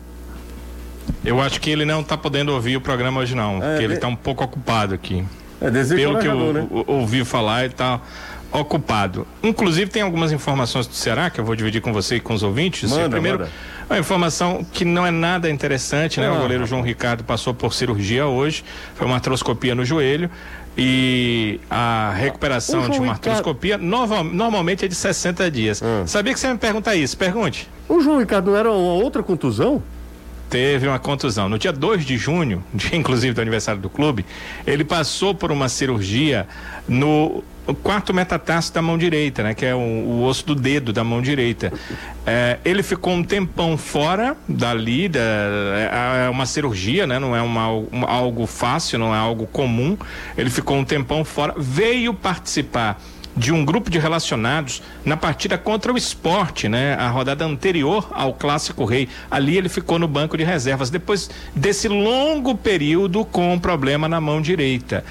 [SPEAKER 4] Eu acho que ele não tá podendo ouvir o programa hoje, não. porque ele
[SPEAKER 2] de-
[SPEAKER 4] tá um pouco ocupado aqui.
[SPEAKER 2] É
[SPEAKER 4] Pelo que eu
[SPEAKER 2] né?
[SPEAKER 4] ouvi falar, ele tá ocupado. Inclusive, tem algumas informações do Ceará que eu vou dividir com você e com os ouvintes.
[SPEAKER 2] Manda,
[SPEAKER 4] Primeiro,
[SPEAKER 2] manda.
[SPEAKER 4] uma informação que não é nada interessante, né?
[SPEAKER 2] Ah,
[SPEAKER 4] o goleiro João Ricardo passou por cirurgia hoje, foi uma artroscopia no joelho. E a recuperação de uma
[SPEAKER 2] Ricardo-
[SPEAKER 4] artroscopia normal- normalmente é de 60 dias.
[SPEAKER 2] Ah.
[SPEAKER 4] Sabia que você me pergunta isso? Pergunte.
[SPEAKER 2] O João Ricardo não era uma outra contusão?
[SPEAKER 4] Teve uma contusão. No dia 2 de junho, dia inclusive do aniversário do clube, ele passou por uma cirurgia no quarto metatarso da mão direita, né? Que é o, o osso do dedo da mão direita. É, ele ficou um tempão fora dali, da, é, é uma cirurgia, né? Não é uma, algo fácil, não é algo comum. Ele ficou um tempão fora, veio participar de um grupo de relacionados na partida contra o esporte, né? A rodada anterior ao Clássico Rei. Ali ele ficou no banco de reservas, depois desse longo período com um problema na mão direita.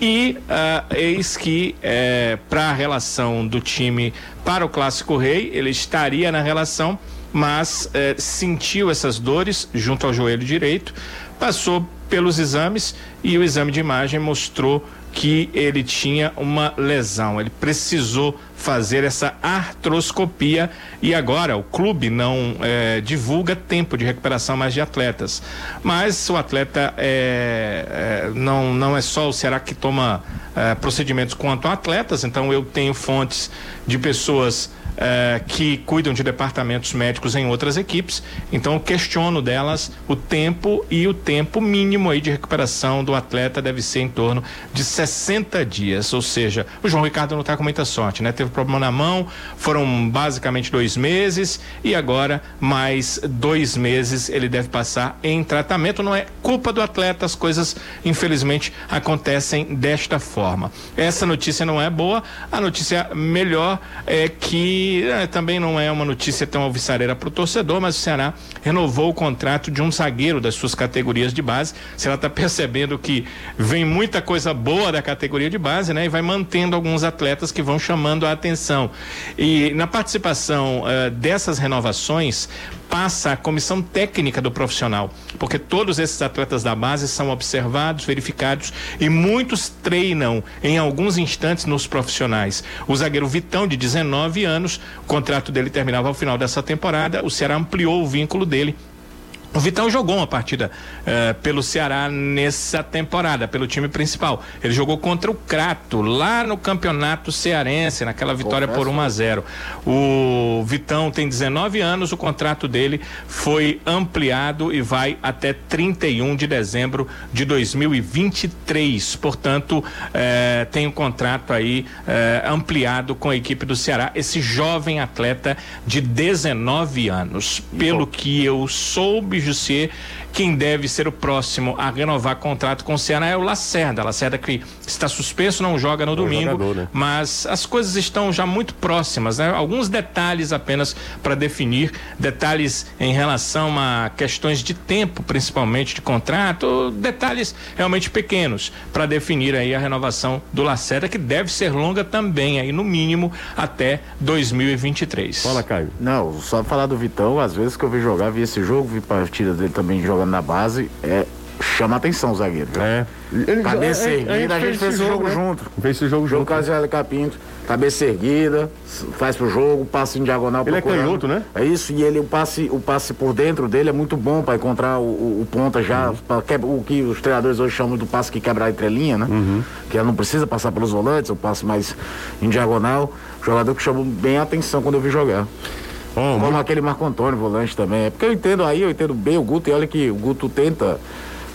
[SPEAKER 4] E uh, eis que é, para a relação do time para o Clássico Rei, ele estaria na relação, mas é, sentiu essas dores junto ao joelho direito, passou pelos exames e o exame de imagem mostrou que ele tinha uma lesão. Ele precisou fazer essa artroscopia e agora o clube não é, divulga tempo de recuperação mais de atletas. Mas o atleta é, é, não, não é só o Ceará que toma é, procedimentos quanto a atletas, então eu tenho fontes de pessoas eh, que cuidam de departamentos médicos em outras equipes. Então, questiono delas o tempo e o tempo mínimo aí de recuperação do atleta deve ser em torno de 60 dias. Ou seja, o João Ricardo não está com muita sorte, né? Teve problema na mão, foram basicamente dois meses e agora mais dois meses ele deve passar em tratamento. Não é culpa do atleta, as coisas infelizmente acontecem desta forma. Essa notícia não é boa, a notícia melhor é que é, também não é uma notícia tão alvissareira para o torcedor, mas o Ceará renovou o contrato de um zagueiro das suas categorias de base. O Ceará está percebendo que vem muita coisa boa da categoria de base, né? E vai mantendo alguns atletas que vão chamando a atenção. E na participação uh, dessas renovações, passa a comissão técnica do profissional, porque todos esses atletas da base são observados, verificados e muitos treinam em alguns instantes nos profissionais. O zagueiro Vitão, de 19 anos, o contrato dele terminava ao final dessa temporada, o Ceará ampliou o vínculo dele o Vitão jogou uma partida uh, pelo Ceará nessa temporada, pelo time principal. Ele jogou contra o Crato, lá no campeonato cearense, naquela vitória por 1 a 0 O Vitão tem 19 anos, o contrato dele foi ampliado e vai até 31 de dezembro de 2023. Portanto, uh, tem um contrato aí uh, ampliado com a equipe do Ceará. Esse jovem atleta de 19 anos. Pelo que eu soube Jussier quem deve ser o próximo a renovar contrato com o Ceará é o Lacerda. Lacerda que está suspenso, não joga no é domingo, jogador, né? mas as coisas estão já muito próximas, né? Alguns detalhes apenas para definir, detalhes em relação a questões de tempo, principalmente de contrato, detalhes realmente pequenos para definir aí a renovação do Lacerda, que deve ser longa também, aí no mínimo até 2023.
[SPEAKER 2] Fala, Caio.
[SPEAKER 3] Não, só falar do Vitão, às vezes que eu vi jogar, vi esse jogo, vi partidas dele também jogando jogando na base, é, chama atenção o zagueiro. Viu? É. Ele, cabeça é, erguida, é, a gente fez esse jogo, né? junto.
[SPEAKER 2] Fez esse jogo,
[SPEAKER 3] junto. Jogo Caso Pinto, cabeça erguida, faz pro jogo, passe em diagonal.
[SPEAKER 2] Ele é procurando. é canhoto, né?
[SPEAKER 3] É isso, e ele, o passe, o passe por dentro dele é muito bom para encontrar o, o, o, ponta já, uhum. quebra, o que os treinadores hoje chamam do passe que quebra a entrelinha, né? Uhum. Que ela não precisa passar pelos volantes, o passe mais em diagonal. Jogador que chamou bem a atenção quando eu vi jogar. Como muito... aquele Marco Antônio, volante também. É porque eu entendo aí, eu entendo bem o Guto, e olha que o Guto tenta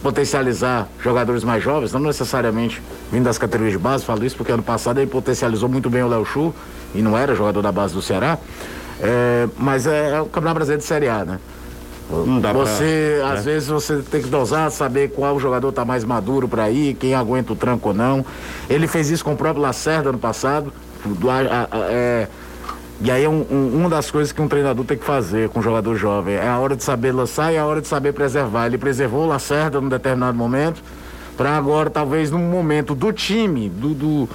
[SPEAKER 3] potencializar jogadores mais jovens, não necessariamente vindo das categorias de base, falo isso porque ano passado ele potencializou muito bem o Léo Chu, e não era jogador da base do Ceará, é, mas é, é, o Campeonato Brasileiro de Série A, né? você, pra, às né? vezes, você tem que dosar, saber qual jogador está mais maduro para ir, quem aguenta o tranco ou não. Ele fez isso com o próprio Lacerda ano passado. Do, a, a, é, e aí é um, um, uma das coisas que um treinador tem que fazer com um jogador jovem. É a hora de saber lançar e a hora de saber preservar. Ele preservou o Lacerda num determinado momento, para agora, talvez, num momento do time, do, do,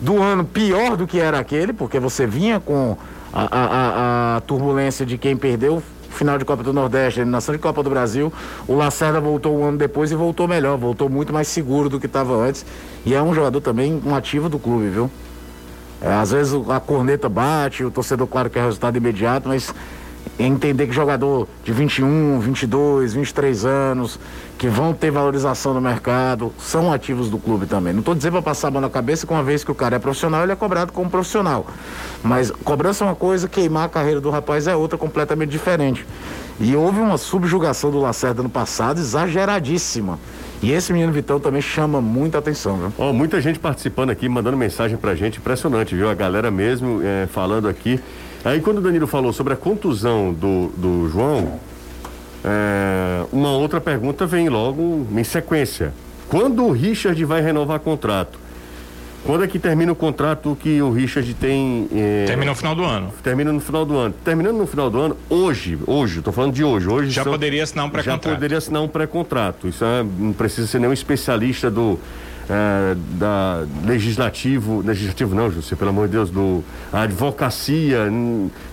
[SPEAKER 3] do, ano pior do que era aquele, porque você vinha com a, a, a, a turbulência de quem perdeu final de Copa do Nordeste, eliminação de Copa do Brasil. O Lacerda voltou um ano depois e voltou melhor, voltou muito mais seguro do que estava antes. E é um jogador também um ativo do clube, viu? É, às vezes a corneta bate, o torcedor, claro, quer resultado imediato, mas entender que jogador de 21, 22, 23 anos, que vão ter valorização no mercado, são ativos do clube também. Não estou dizendo para passar a mão na cabeça que uma vez que o cara é profissional, ele é cobrado como profissional. Mas cobrança é uma coisa, queimar a carreira do rapaz é outra completamente diferente. E houve uma subjugação do Lacerda no passado exageradíssima. E esse menino Vitão também chama muita atenção, viu?
[SPEAKER 2] Ó, muita gente participando aqui, mandando mensagem pra gente, impressionante, viu? A galera mesmo é, falando aqui. Aí quando o Danilo falou sobre a contusão do, do João, é, uma outra pergunta vem logo em sequência. Quando o Richard vai renovar contrato? Quando é que termina o contrato que o Richard tem? É,
[SPEAKER 4] termina no final do ano.
[SPEAKER 2] Termina no final do ano. Terminando no final do ano, hoje, hoje, estou falando de hoje. hoje
[SPEAKER 4] já
[SPEAKER 2] são,
[SPEAKER 4] poderia assinar um pré-contrato.
[SPEAKER 2] Já poderia assinar um pré-contrato. Isso é, não precisa ser nenhum especialista do é, da legislativo, legislativo não, José, pelo amor de Deus, do a advocacia,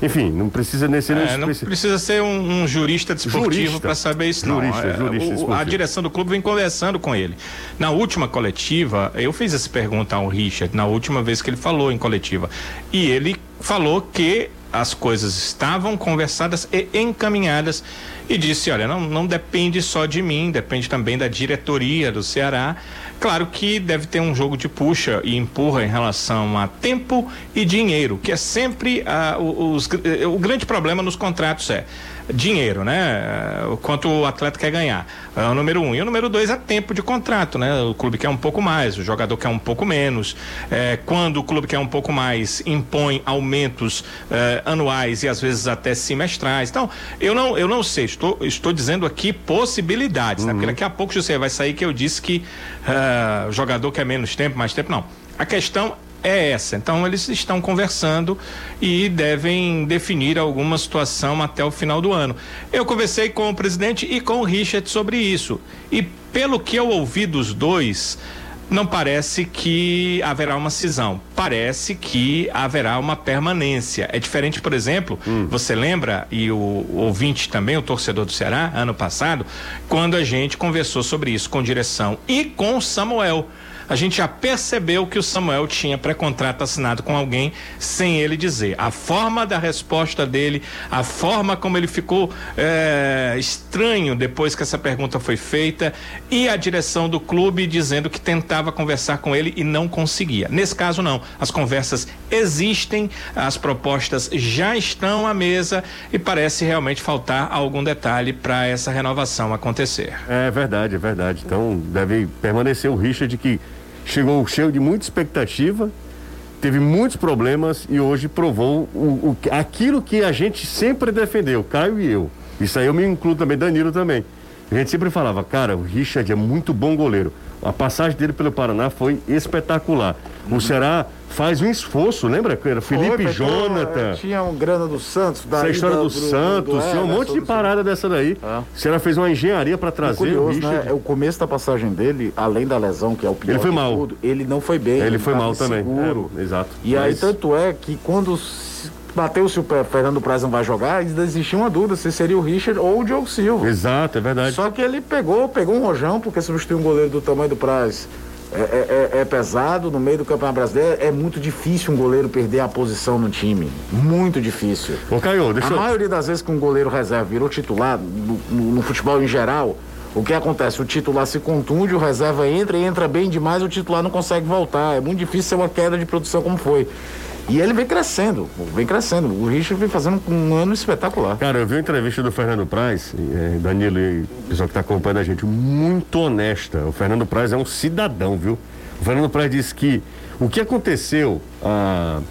[SPEAKER 2] enfim, não precisa nesse
[SPEAKER 4] é, não precisa ser um, um jurista desportivo para saber isso
[SPEAKER 2] jurista,
[SPEAKER 4] não. É,
[SPEAKER 2] jurista
[SPEAKER 4] o, a direção do clube vem conversando com ele. Na última coletiva, eu fiz essa pergunta ao Richard na última vez que ele falou em coletiva e ele falou que as coisas estavam conversadas e encaminhadas e disse: olha, não, não depende só de mim, depende também da diretoria do Ceará. Claro que deve ter um jogo de puxa e empurra em relação a tempo e dinheiro, que é sempre ah, os, o grande problema nos contratos é dinheiro, né? O quanto o atleta quer ganhar. É o número um. E o número dois é tempo de contrato, né? O clube quer um pouco mais, o jogador quer um pouco menos. É, quando o clube quer um pouco mais, impõe aumentos é, anuais e às vezes até semestrais. Então, eu não, eu não sei, estou, estou dizendo aqui possibilidades, uhum. né? Porque uhum. daqui a pouco você vai sair que eu disse que é, o jogador quer menos tempo, mais tempo. Não. A questão é essa. Então eles estão conversando e devem definir alguma situação até o final do ano. Eu conversei com o presidente e com o Richard sobre isso. E pelo que eu ouvi dos dois, não parece que haverá uma cisão. Parece que haverá uma permanência. É diferente, por exemplo, hum. você lembra, e o, o ouvinte também, o torcedor do Ceará, ano passado, quando a gente conversou sobre isso com direção e com o Samuel a gente já percebeu que o Samuel tinha pré-contrato assinado com alguém sem ele dizer. A forma da resposta dele, a forma como ele ficou é, estranho depois que essa pergunta foi feita e a direção do clube dizendo que tentava conversar com ele e não conseguia. Nesse caso, não. As conversas existem, as propostas já estão à mesa e parece realmente faltar algum detalhe para essa renovação acontecer.
[SPEAKER 2] É verdade, é verdade. Então deve permanecer o Richard que chegou cheio de muita expectativa, teve muitos problemas e hoje provou o, o, aquilo que a gente sempre defendeu, Caio e eu. Isso aí eu me incluo também, Danilo também. A gente sempre falava, cara, o Richard é muito bom goleiro. A passagem dele pelo Paraná foi espetacular. Uhum. O Ceará faz um esforço, lembra? Era Felipe Foi, Jonathan.
[SPEAKER 3] Tinha um grana do Santos,
[SPEAKER 2] da Essa história do, do Santos, do, do, tinha um monte de parada dessa daí. É. O Ceará fez uma engenharia para trazer
[SPEAKER 3] curioso, o Richard. Né? O começo da passagem dele, além da lesão, que é o pior
[SPEAKER 2] ele foi mal.
[SPEAKER 3] Tudo, ele não foi bem.
[SPEAKER 2] Ele, ele foi mal também.
[SPEAKER 3] Seguro.
[SPEAKER 2] É, exato.
[SPEAKER 3] E Mas... aí, tanto é que quando bateu-se o pé, Fernando Praz não vai jogar, ainda existia uma dúvida se seria o Richard ou o Diogo Silva.
[SPEAKER 2] Exato, é verdade.
[SPEAKER 3] Só que ele pegou, pegou um rojão, porque substituiu um goleiro do tamanho do Praz. É, é, é, é, pesado no meio do Campeonato Brasileiro. É muito difícil um goleiro perder a posição no time. Muito difícil.
[SPEAKER 2] Ô, Caio, deixa
[SPEAKER 3] A eu... maioria das vezes que um goleiro reserva virou titular, no, no, no, futebol em geral, o que acontece? O titular se contunde, o reserva entra e entra bem demais, o titular não consegue voltar. É muito difícil ser uma queda de produção como foi. E ele vem crescendo, vem crescendo. O Richard vem fazendo um ano espetacular.
[SPEAKER 2] Cara, eu vi a entrevista do Fernando Praz, é, Danilo pessoal que está acompanhando a gente, muito honesta. O Fernando Praz é um cidadão, viu? O Fernando Praz disse que o que aconteceu, a,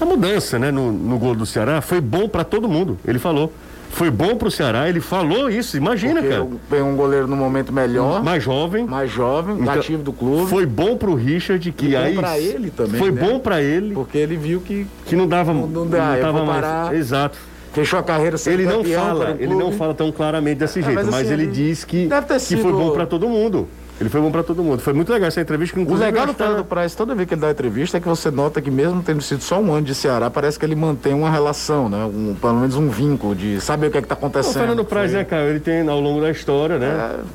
[SPEAKER 2] a mudança né, no, no gol do Ceará, foi bom para todo mundo. Ele falou foi bom pro Ceará, ele falou isso, imagina, Porque cara.
[SPEAKER 3] Tem um goleiro no momento melhor.
[SPEAKER 2] Mais jovem.
[SPEAKER 3] Mais jovem, então, ativo do clube.
[SPEAKER 2] Foi bom pro Richard, que foi aí.
[SPEAKER 3] Foi pra ele também.
[SPEAKER 2] Foi né? bom para ele.
[SPEAKER 3] Porque ele viu que.
[SPEAKER 2] Que não dava.
[SPEAKER 3] Não, não, dá, não tava mais.
[SPEAKER 2] Exato.
[SPEAKER 3] Fechou a carreira sem
[SPEAKER 2] ele não fala, ele não fala tão claramente desse é, jeito, mas, mas assim, ele diz que, que sido... foi bom para todo mundo. Ele foi bom para todo mundo. Foi muito legal essa entrevista.
[SPEAKER 3] o legal do Fernando Praz, toda vez que ele dá entrevista, é que você nota que mesmo tendo sido só um ano de Ceará, parece que ele mantém uma relação, né? Um, pelo menos um vínculo de saber o que é que tá acontecendo. O
[SPEAKER 2] Fernando Praz, né, cara, ele tem ao longo da história, né?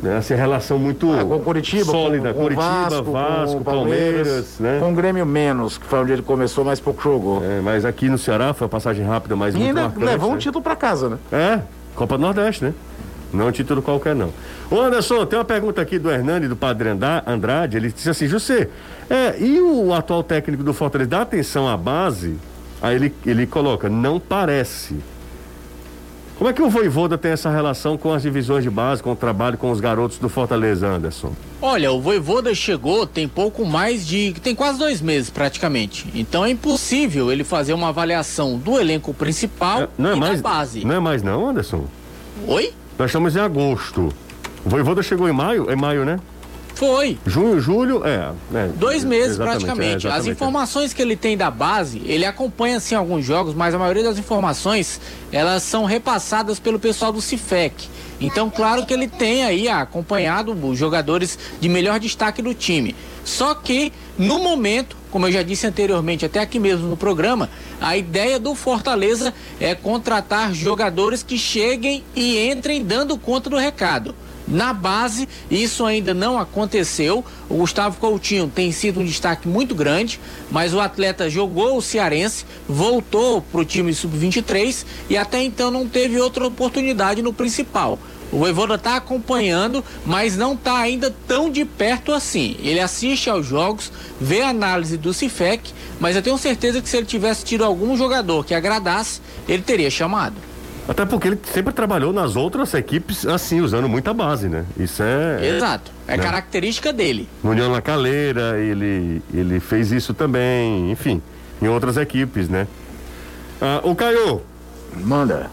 [SPEAKER 2] É... né essa relação muito
[SPEAKER 3] é, com Curitiba,
[SPEAKER 2] sólida.
[SPEAKER 3] Com, com
[SPEAKER 2] Curitiba,
[SPEAKER 3] Vasco,
[SPEAKER 2] Vasco
[SPEAKER 3] com
[SPEAKER 2] Palmeiras, Palmeiras, né?
[SPEAKER 3] Com o Grêmio menos, que foi onde ele começou, mas pouco jogou.
[SPEAKER 2] É, mas aqui no Ceará foi uma passagem rápida, mas e muito ainda marcante,
[SPEAKER 3] levou
[SPEAKER 2] né?
[SPEAKER 3] um título para casa, né?
[SPEAKER 2] É, Copa do Nordeste, né? Não é um título qualquer, não. Ô Anderson, tem uma pergunta aqui do Hernani, do Padre Andrade. Ele disse assim: José, é, e o atual técnico do Fortaleza dá atenção à base? Aí ele, ele coloca: não parece. Como é que o Voivoda tem essa relação com as divisões de base, com o trabalho com os garotos do Fortaleza, Anderson?
[SPEAKER 5] Olha, o Voivoda chegou tem pouco mais de. tem quase dois meses praticamente. Então é impossível ele fazer uma avaliação do elenco principal
[SPEAKER 2] É, não é
[SPEAKER 5] e
[SPEAKER 2] mais,
[SPEAKER 5] da base.
[SPEAKER 2] Não é mais não, Anderson?
[SPEAKER 5] Oi?
[SPEAKER 2] Nós estamos em agosto. O Voivoda chegou em maio? É maio, né?
[SPEAKER 5] Foi.
[SPEAKER 2] Junho, julho, é. é
[SPEAKER 5] Dois meses praticamente.
[SPEAKER 2] é,
[SPEAKER 5] As informações que ele tem da base, ele acompanha sim alguns jogos, mas a maioria das informações elas são repassadas pelo pessoal do Cifec. Então, claro que ele tem aí acompanhado os jogadores de melhor destaque do time. Só que, no momento, como eu já disse anteriormente, até aqui mesmo no programa, a ideia do Fortaleza é contratar jogadores que cheguem e entrem dando conta do recado. Na base, isso ainda não aconteceu. O Gustavo Coutinho tem sido um destaque muito grande, mas o atleta jogou o Cearense, voltou para o time sub-23 e até então não teve outra oportunidade no principal. O Voivoda está acompanhando, mas não está ainda tão de perto assim. Ele assiste aos jogos, vê a análise do Cifec, mas eu tenho certeza que se ele tivesse tido algum jogador que agradasse, ele teria chamado.
[SPEAKER 2] Até porque ele sempre trabalhou nas outras equipes assim, usando muita base, né? Isso é.
[SPEAKER 5] Exato. É
[SPEAKER 2] né?
[SPEAKER 5] característica dele.
[SPEAKER 2] No União La Calera, ele, ele fez isso também, enfim, em outras equipes, né? Ah, o Caio,
[SPEAKER 3] Manda.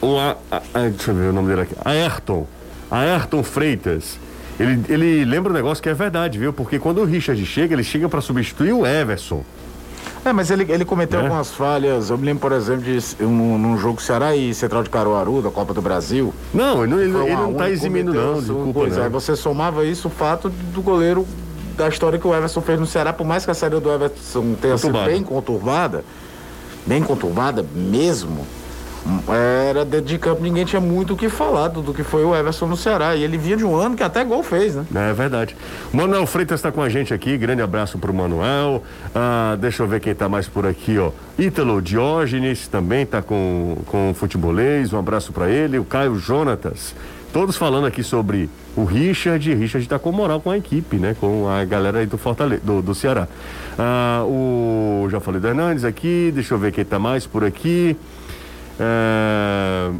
[SPEAKER 2] O, a, a- deixa eu ver o nome dele aqui. Ayrton. Ayrton Freitas. Ele, ele lembra um negócio que é verdade, viu? Porque quando o Richard chega, ele chega para substituir o Everson.
[SPEAKER 3] É, mas ele, ele cometeu
[SPEAKER 2] É.
[SPEAKER 3] algumas falhas. Eu me lembro, por exemplo, de um, num jogo Ceará e Central de Caruaru, da Copa do Brasil.
[SPEAKER 2] Não, ele, não- ele, ele não
[SPEAKER 3] um,
[SPEAKER 2] tá
[SPEAKER 3] ele
[SPEAKER 2] eximindo, não,
[SPEAKER 3] a sua
[SPEAKER 2] desculpa,
[SPEAKER 3] coisa.
[SPEAKER 2] não.
[SPEAKER 3] Aí você somava isso o fato do goleiro da história que o Everson fez no Ceará, por mais que a série do Everson tenha sido
[SPEAKER 2] Conturbada.
[SPEAKER 3] bem conturbada, bem conturbada mesmo, era dentro de campo, ninguém tinha muito o que falar do, que foi o Everson no Ceará. E ele vinha de um ano que até gol fez, né?
[SPEAKER 2] É verdade. Manuel Freitas está com a gente aqui. Grande abraço pro Manuel. Ah, deixa eu ver quem tá mais por aqui, ó. Ítalo Diógenes também tá com, com o futebolês. Um abraço para ele. O Caio Jonatas. Todos falando aqui sobre o Richard. Richard tá com moral com a equipe, né? Com a galera aí do Fortaleza, do, do Ceará. Ah, o. Já falei do Hernandes aqui. Deixa eu ver quem tá mais por aqui. É,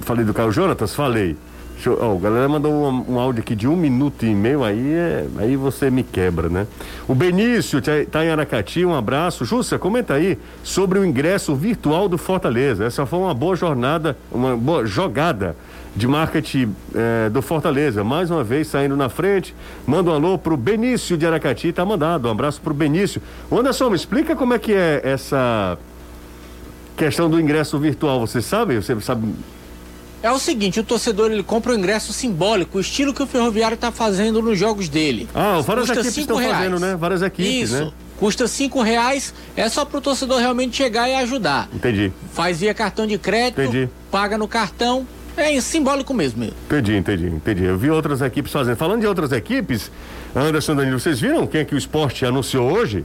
[SPEAKER 2] Falei do Caio Jonatas? Falei. Deixa a galera mandou um, um áudio aqui de um minuto e meio, aí, é- aí você me quebra, né? O Benício tá, tá em Aracati, um abraço. Júcia, comenta aí sobre o ingresso virtual do Fortaleza. Essa foi uma boa jornada, uma boa jogada de marketing eh, do Fortaleza. Mais uma vez saindo na frente. Manda um alô pro Benício de Aracati, tá mandado. Um abraço pro Benício. Anderson, me explica como é que é essa questão do ingresso virtual. Você sabe? Você sabe
[SPEAKER 5] É o seguinte, o torcedor ele compra o ingresso simbólico, o estilo que o Ferroviário está fazendo nos jogos dele.
[SPEAKER 2] Ah, várias
[SPEAKER 5] Custa
[SPEAKER 2] equipes estão
[SPEAKER 5] reais.
[SPEAKER 2] fazendo, né? Várias equipes,
[SPEAKER 5] Isso.
[SPEAKER 2] né?
[SPEAKER 5] Custa cinco reais, é só para o torcedor realmente chegar e ajudar.
[SPEAKER 2] Entendi,
[SPEAKER 5] Faz via cartão de crédito,
[SPEAKER 2] Entendi.
[SPEAKER 5] paga no cartão, é simbólico mesmo.
[SPEAKER 2] entendi, entendi, entendi. Eu vi outras equipes fazendo. Falando de outras equipes, Anderson Danilo, vocês viram quem é que o esporte anunciou hoje?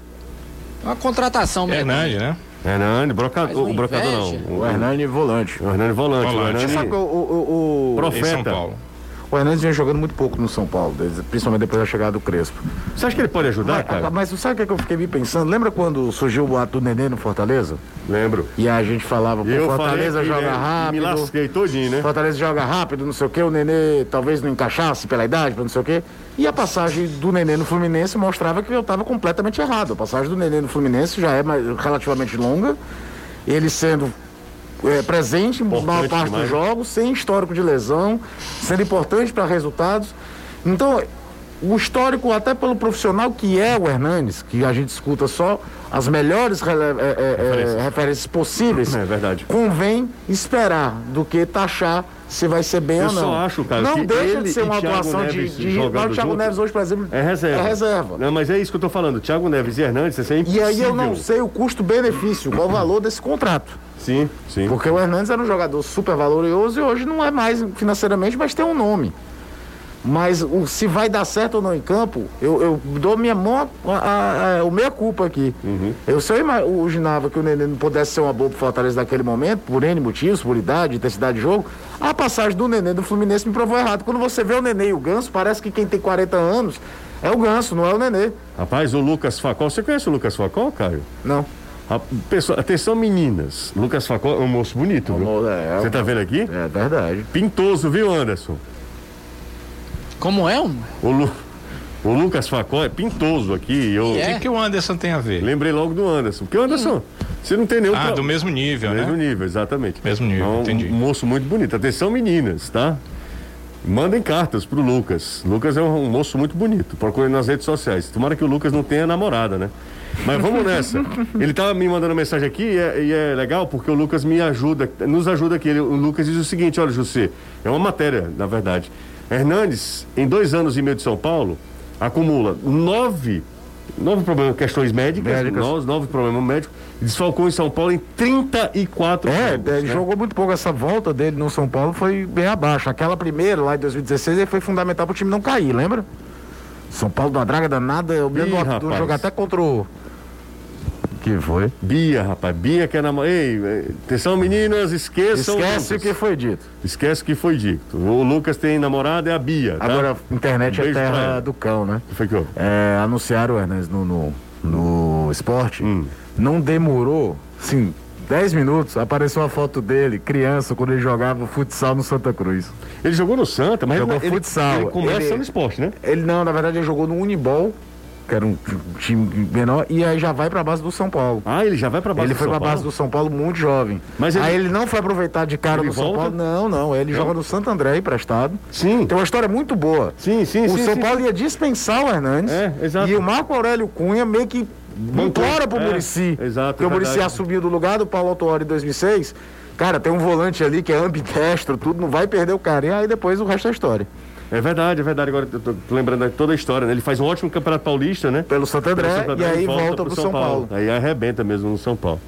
[SPEAKER 5] Uma contratação mesmo.
[SPEAKER 4] Hernani, né?
[SPEAKER 2] Hernani, broca... O brocador não. O,
[SPEAKER 3] Hernani volante.
[SPEAKER 2] o Hernani volante.
[SPEAKER 4] Volante.
[SPEAKER 2] O
[SPEAKER 3] Você
[SPEAKER 2] Hernani
[SPEAKER 3] sabe que o, o, o,
[SPEAKER 2] Profeta.
[SPEAKER 4] Em São Paulo.
[SPEAKER 3] o Hernandes vinha jogando muito pouco no São Paulo, principalmente depois da chegada do Crespo.
[SPEAKER 2] Você acha que ele pode ajudar,
[SPEAKER 3] Mas,
[SPEAKER 2] cara?
[SPEAKER 3] mas sabe o que, é que eu fiquei me pensando? Lembra quando surgiu o boato do Nenê no Fortaleza?
[SPEAKER 2] Lembro.
[SPEAKER 3] E a gente falava, pô,
[SPEAKER 2] Eu
[SPEAKER 3] Fortaleza joga
[SPEAKER 2] né,
[SPEAKER 3] rápido.
[SPEAKER 2] Me lasquei todinho, né?
[SPEAKER 3] Fortaleza joga rápido, não sei o que, o Nenê talvez não encaixasse pela idade, não sei o que. E a passagem do Nenê no Fluminense mostrava que eu estava completamente errado. A passagem do Nenê no Fluminense já é mais- relativamente longa. Ele sendo é, presente em maior parte
[SPEAKER 2] demais.
[SPEAKER 3] dos jogos, sem histórico de lesão, sendo importante para resultados. Então, o histórico, até pelo profissional que é o Hernanes, que a gente escuta só as melhores é, é, é,
[SPEAKER 2] Referências.
[SPEAKER 3] referências possíveis,
[SPEAKER 2] É verdade.
[SPEAKER 3] convém esperar do que taxar se vai ser bem
[SPEAKER 2] Eu
[SPEAKER 3] ou não.
[SPEAKER 2] só acho, cara,
[SPEAKER 3] não deixa de ser uma atuação de,
[SPEAKER 2] Neves
[SPEAKER 3] de... Mas o Thiago
[SPEAKER 2] junto
[SPEAKER 3] Neves hoje, por exemplo,
[SPEAKER 2] É reserva.
[SPEAKER 3] É reserva.
[SPEAKER 2] Não, mas é isso que eu tô falando. Thiago Neves e Hernandes, isso é impossível.
[SPEAKER 3] E aí eu não sei o custo-benefício, qual o valor desse contrato.
[SPEAKER 2] Sim, sim.
[SPEAKER 3] Porque o Hernandes era um jogador super valoroso e hoje não é mais financeiramente, mas tem um nome. Mas o, se vai dar certo ou não em campo, eu, eu dou minha mão, a, a, a, o meia culpa aqui. Eu se eu ima- imaginava que o Nenê não pudesse ser uma boa pro Fortaleza naquele momento, por N motivos, por idade, intensidade de jogo, a passagem do Nenê do Fluminense me provou errado. Quando você vê o Nenê e o Ganso, parece que quem tem 40 anos é o Ganso, não é o Nenê.
[SPEAKER 2] Rapaz, o Lucas Facol, você conhece o Lucas Facol, Caio?
[SPEAKER 3] Não.
[SPEAKER 2] A, pessoa, atenção, meninas. Lucas Facó é um moço bonito, viu?
[SPEAKER 3] É,
[SPEAKER 2] Você tá vendo aqui?
[SPEAKER 3] é verdade.
[SPEAKER 2] Pintoso, viu, Anderson?
[SPEAKER 5] Como é? Um...
[SPEAKER 2] O, Lu- o Lucas Facó é pintoso aqui. Eu
[SPEAKER 4] O
[SPEAKER 5] É.
[SPEAKER 4] que, que o Anderson tem a ver?
[SPEAKER 2] lembrei logo do Anderson. Porque o Anderson, você não tem nenhum.
[SPEAKER 4] Ah, do mesmo nível,
[SPEAKER 2] Mesmo
[SPEAKER 4] né?
[SPEAKER 2] nível, exatamente.
[SPEAKER 4] Mesmo nível,
[SPEAKER 2] É um,
[SPEAKER 4] entendi.
[SPEAKER 2] um moço muito bonito. Atenção, meninas, tá? Mandem cartas pro Lucas. Lucas é um, moço muito bonito. Procure nas redes sociais. Tomara que o Lucas não tenha namorada, né? Mas vamos nessa. Ele tava me mandando mensagem aqui e é, e é legal porque o Lucas me ajuda, nos ajuda aqui. Ele- o Lucas diz o seguinte: olha, José, é uma matéria, na verdade. Hernandes, em dois anos e meio de São Paulo, acumula nove, nove problemas, questões médicas,
[SPEAKER 3] Médicas.
[SPEAKER 2] nove, nove problemas médicos, desfalcou em São Paulo em 34
[SPEAKER 3] É,
[SPEAKER 2] jogos,
[SPEAKER 3] ele
[SPEAKER 2] né?
[SPEAKER 3] jogou muito pouco. Essa volta dele no São Paulo foi bem abaixo. Aquela primeira, lá em 2016, ele foi fundamental pro time não cair, lembra? São Paulo de uma draga danada. Eu me lembro
[SPEAKER 2] rapaz.
[SPEAKER 3] jogo até contra o. Que foi?
[SPEAKER 2] Bia, rapaz, Bia que é namorada. Ei, atenção meninas, esqueçam.
[SPEAKER 3] Esquece o que foi dito.
[SPEAKER 2] Esquece o que foi dito. O Lucas tem namorada, é a Bia. Tá?
[SPEAKER 3] Agora, internet
[SPEAKER 2] Um
[SPEAKER 3] é terra do cão, né?
[SPEAKER 2] Que foi que houve?
[SPEAKER 3] É, anunciaram, Hernandes, no, no, no esporte.
[SPEAKER 2] Hum.
[SPEAKER 3] Não demorou, sim, 10 minutos, apareceu a foto dele, criança, quando ele jogava futsal no Santa Cruz.
[SPEAKER 2] Ele jogou no Santa, mas
[SPEAKER 3] Jogou
[SPEAKER 2] ele, ele-
[SPEAKER 3] futsal.
[SPEAKER 2] Ele começa
[SPEAKER 3] Ele-
[SPEAKER 2] no esporte, né?
[SPEAKER 3] Ele não, na verdade, ele jogou no Unibol, que era um time menor, e aí já vai pra base do São Paulo.
[SPEAKER 2] Ah, ele já vai pra base
[SPEAKER 3] ele
[SPEAKER 2] do
[SPEAKER 3] foi
[SPEAKER 2] São
[SPEAKER 3] pra base
[SPEAKER 2] Paulo?
[SPEAKER 3] do São Paulo muito jovem.
[SPEAKER 2] Mas ele-
[SPEAKER 3] Aí ele não foi aproveitar de cara
[SPEAKER 2] Ele
[SPEAKER 3] no São
[SPEAKER 2] volta?
[SPEAKER 3] Paulo. Não, não. Ele joga no Santo André emprestado.
[SPEAKER 2] Sim.
[SPEAKER 3] Tem uma história muito boa.
[SPEAKER 2] Sim, sim,
[SPEAKER 3] o
[SPEAKER 2] sim.
[SPEAKER 3] São
[SPEAKER 2] sim.
[SPEAKER 3] Paulo ia dispensar o Hernandes.
[SPEAKER 2] É, exato.
[SPEAKER 3] E o Marco Aurélio Cunha meio que implora pro
[SPEAKER 2] É,
[SPEAKER 3] Murici.
[SPEAKER 2] exato,
[SPEAKER 3] Porque o
[SPEAKER 2] é
[SPEAKER 3] Murici
[SPEAKER 2] verdade.
[SPEAKER 3] assumiu do lugar do Paulo Autuori em 2006. Cara, tem um volante ali que é ambidestro, tudo, não vai perder o cara. E aí depois o resto é história.
[SPEAKER 2] É verdade, é verdade. Agora eu tô tô lembrando de toda a história, né? Ele faz um ótimo campeonato paulista, né?
[SPEAKER 3] Pelo Santo André,
[SPEAKER 2] Pelo Santo André
[SPEAKER 3] e aí volta,
[SPEAKER 2] pro
[SPEAKER 3] pro São Paulo.
[SPEAKER 2] Aí arrebenta mesmo no São Paulo.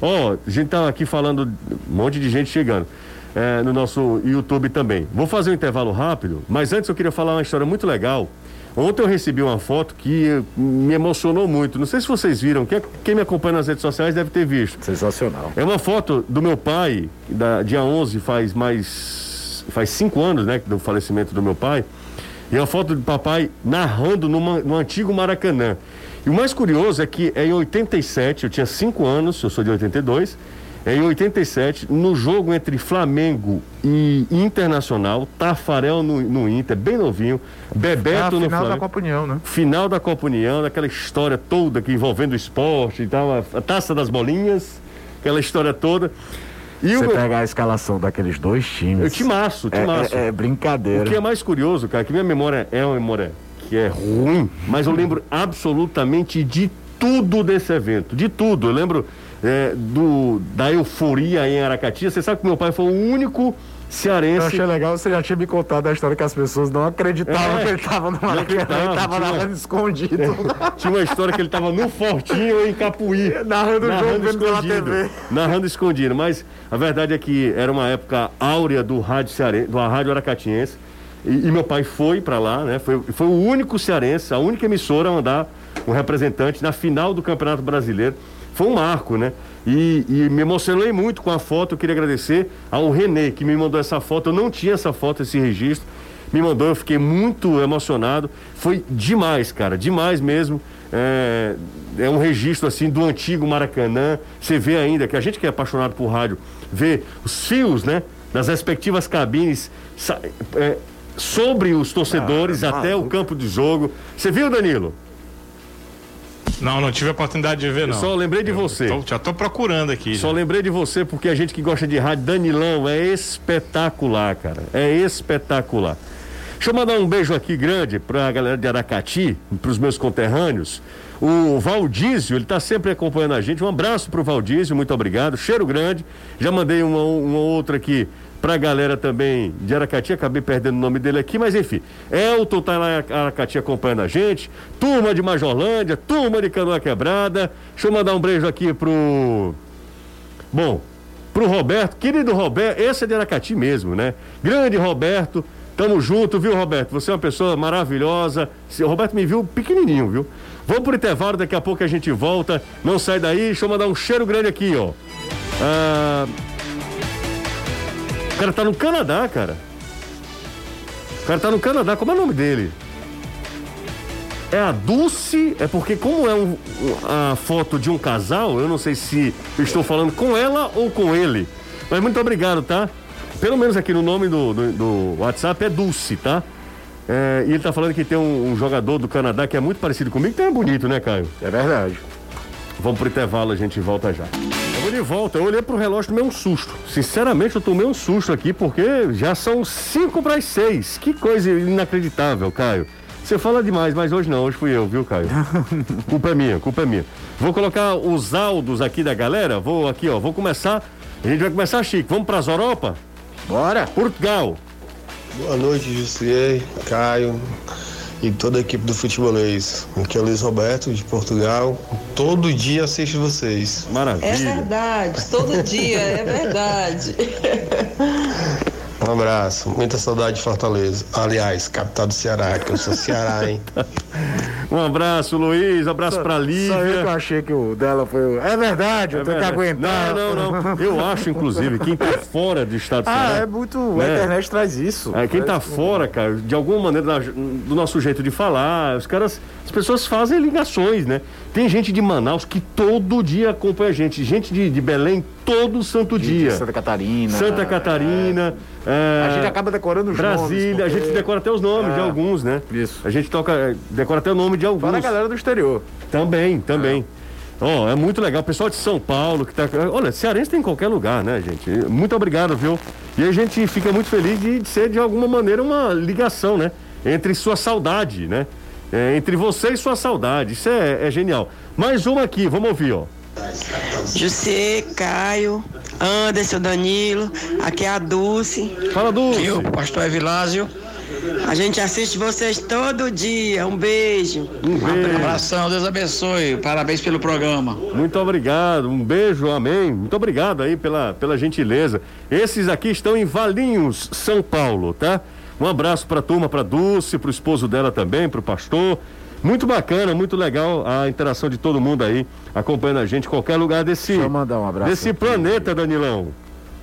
[SPEAKER 2] Ó, a gente tá aqui falando, um monte de gente chegando. é, no nosso YouTube também. Vou fazer um intervalo rápido, mas antes eu queria falar uma história muito legal. Ontem eu recebi uma foto que me emocionou muito. Não sei se vocês viram, quem, quem me acompanha nas redes sociais deve ter visto.
[SPEAKER 3] Sensacional.
[SPEAKER 2] É uma foto do meu pai, da, dia 11, faz mais. Faz cinco anos, né, do falecimento do meu pai. E é uma foto do papai narrando numa, no antigo Maracanã. E o mais curioso é que é em 87, eu tinha cinco anos, eu sou de 82. É em 87, no jogo entre Flamengo e Internacional, Tafarel no, no Inter, bem novinho,
[SPEAKER 3] a
[SPEAKER 2] Bebeto no
[SPEAKER 3] final da
[SPEAKER 2] Flamengo
[SPEAKER 3] Copa União, né?
[SPEAKER 2] final da Copa União, daquela história toda que envolvendo o esporte e tal, a, a taça das bolinhas, aquela história toda. E
[SPEAKER 3] Você
[SPEAKER 2] o
[SPEAKER 3] pegar a escalação daqueles dois times.
[SPEAKER 2] eu te maço, te
[SPEAKER 3] é,
[SPEAKER 2] maço.
[SPEAKER 3] é, é brincadeira.
[SPEAKER 2] O que é mais curioso, cara, que minha memória é uma memória que é ruim, mas eu lembro absolutamente de tudo desse evento, de tudo. Eu lembro é, do, da euforia em Aracati. Você sabe que meu pai foi o único
[SPEAKER 3] Eu
[SPEAKER 2] cearense
[SPEAKER 3] achei legal, você já tinha me contado a história que as pessoas não acreditavam
[SPEAKER 2] É,
[SPEAKER 3] que ele tava no Maracanã, ele tava
[SPEAKER 2] tinha-
[SPEAKER 3] narrando escondido.
[SPEAKER 2] Tinha uma história que ele estava no Fortinho ou em Capuí.
[SPEAKER 3] Narrando o jogo pela TV.
[SPEAKER 2] Narrando escondido. Mas a verdade é que era uma época áurea do rádio, cearense, do rádio aracatiense. E, e meu pai foi para lá, né? Foi, foi o único cearense, a única emissora a mandar um representante na final do Campeonato Brasileiro. Foi um marco, né? E, e me emocionei muito com a foto. Eu queria agradecer ao Renê, que me mandou essa foto. Eu não tinha essa foto, esse registro. Me mandou, eu fiquei muito emocionado. Foi demais, cara, demais mesmo. É, é um registro assim do antigo Maracanã. Você vê ainda que a gente que é apaixonado por rádio vê os fios, né? Das respectivas cabines é, sobre os torcedores
[SPEAKER 3] Ah,
[SPEAKER 2] até o campo de jogo. Você viu, Danilo?
[SPEAKER 4] Não, não tive a oportunidade de ver, não.
[SPEAKER 2] só lembrei de
[SPEAKER 4] Eu
[SPEAKER 2] você.
[SPEAKER 4] tô- já tô procurando aqui.
[SPEAKER 2] Só
[SPEAKER 4] já.
[SPEAKER 2] lembrei de você porque a gente que gosta de rádio, Danilão, é espetacular, cara. É espetacular. Deixa eu mandar um beijo aqui grande pra galera de Aracati, pros meus conterrâneos. O Valdísio, ele tá sempre acompanhando a gente. Um abraço pro Valdísio, muito obrigado. Cheiro grande. Já mandei uma, uma outra aqui pra galera também de Aracati, acabei perdendo o nome dele aqui, mas enfim. Elton tá lá em Aracati acompanhando a gente. Turma de Majorlândia, turma de Canoa Quebrada. Deixa eu mandar um beijo aqui pro. Bom, pro Roberto, querido Roberto, esse é de Aracati mesmo, né? Grande Roberto, tamo junto, viu, Roberto? Você é uma pessoa maravilhosa. O Roberto me viu pequenininho, viu? Vamos pro intervalo, daqui a pouco a gente volta. Não sai daí, deixa eu mandar um cheiro grande aqui, ó. Ah, cara tá no Canadá, cara. O cara tá no Canadá, como é o nome dele? É a Dulce, é porque como é um, a foto de um casal, eu não sei se estou falando com ela ou com ele. Mas muito obrigado, tá? Pelo menos aqui no nome do, do, do WhatsApp é Dulce, tá? É, e ele tá falando que tem um, um, jogador do Canadá que é muito parecido comigo, então é bonito, né, Caio?
[SPEAKER 3] É verdade.
[SPEAKER 2] Vamos pro intervalo, a gente volta já. Eu vou de volta, eu olhei pro relógio e tomei um susto. Sinceramente, eu tomei um susto aqui porque já são cinco para as seis. Que coisa inacreditável, Caio. Você fala demais, mas hoje não, hoje fui eu, viu, Caio? culpa é minha, culpa é minha. Vou colocar os áudios aqui da galera, vou aqui, ó, vou começar, a gente vai começar chique. Vamos pras Europa?
[SPEAKER 3] Bora!
[SPEAKER 2] Portugal.
[SPEAKER 6] Boa noite, Jussier, Caio e toda a equipe do Futebolês. Aqui é o Luiz Roberto, de Portugal. Todo dia assisto vocês.
[SPEAKER 2] Maravilha.
[SPEAKER 7] É verdade, todo dia, é verdade.
[SPEAKER 6] Um abraço, muita saudade de Fortaleza. Aliás, capital do Ceará, que eu sou Ceará, hein?
[SPEAKER 2] um abraço, Luiz, abraço
[SPEAKER 3] só,
[SPEAKER 2] pra Lívia. Só
[SPEAKER 3] eu que achei que o dela foi o... É verdade, eu é tenho verdade. que aguentar.
[SPEAKER 2] Não, não, não. Eu acho, inclusive, quem tá fora do estado do
[SPEAKER 3] ah,
[SPEAKER 2] Ceará...
[SPEAKER 3] Ah, é muito... Né? A internet traz isso.
[SPEAKER 2] É, quem tá fora, cara, de alguma maneira, do nosso jeito de falar, os caras... As pessoas fazem ligações, né? Tem gente de Manaus que todo dia acompanha a gente. Gente de, de Belém todo santo
[SPEAKER 3] gente
[SPEAKER 2] dia.
[SPEAKER 3] Santa Catarina.
[SPEAKER 2] Santa Catarina. É...
[SPEAKER 3] É... A gente acaba decorando os
[SPEAKER 2] Brasília,
[SPEAKER 3] nomes. Brasília,
[SPEAKER 2] porque... a gente decora até os nomes é... de alguns, né?
[SPEAKER 3] Isso.
[SPEAKER 2] A gente toca, decora até o nome de alguns.
[SPEAKER 3] Para a galera do exterior.
[SPEAKER 2] Também, também. Ó, oh, é muito legal. O pessoal de São Paulo que tá. Olha, cearense tem em qualquer lugar, né, gente? Muito obrigado, viu? E a gente fica muito feliz de, de ser, de alguma maneira, uma ligação, né? Entre sua saudade, né? É, entre você e sua saudade. Isso é, é genial. Mais uma aqui, vamos ouvir, ó.
[SPEAKER 8] José, Caio, Anderson, Danilo, aqui é a Dulce.
[SPEAKER 2] Fala, Dulce.
[SPEAKER 8] Aqui o pastor Evilásio. A gente assiste vocês todo dia. Um beijo.
[SPEAKER 2] Um beijo.
[SPEAKER 5] Um abração, Deus abençoe. Parabéns pelo programa.
[SPEAKER 2] Muito obrigado. Um beijo, amém. Muito obrigado aí pela, pela gentileza. Esses aqui estão em Valinhos, São Paulo, tá? Um abraço para a turma, para Dulce, para o esposo dela também, para o pastor. Muito bacana, muito legal a interação de todo mundo aí, acompanhando a gente em qualquer lugar desse,
[SPEAKER 3] Deixa eu mandar um abraço
[SPEAKER 2] desse
[SPEAKER 3] aqui.
[SPEAKER 2] planeta, Danilão.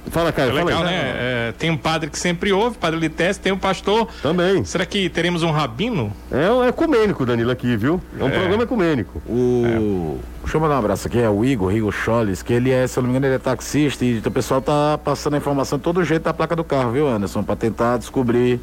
[SPEAKER 2] Fala, Caio.
[SPEAKER 4] É legal,
[SPEAKER 2] fala
[SPEAKER 4] né? É, tem um padre que sempre ouve, padre Liteste, tem um pastor.
[SPEAKER 2] Também.
[SPEAKER 4] Será que teremos um rabino?
[SPEAKER 2] É um ecumênico, Danilo, aqui, viu? É um é. programa ecumênico.
[SPEAKER 3] O... É. Deixa eu mandar um abraço aqui, é o Igor, Igor Choles, que ele é, se eu não me engano, ele é taxista e o pessoal tá passando a informação de todo jeito da placa do carro, viu, Anderson? Pra tentar descobrir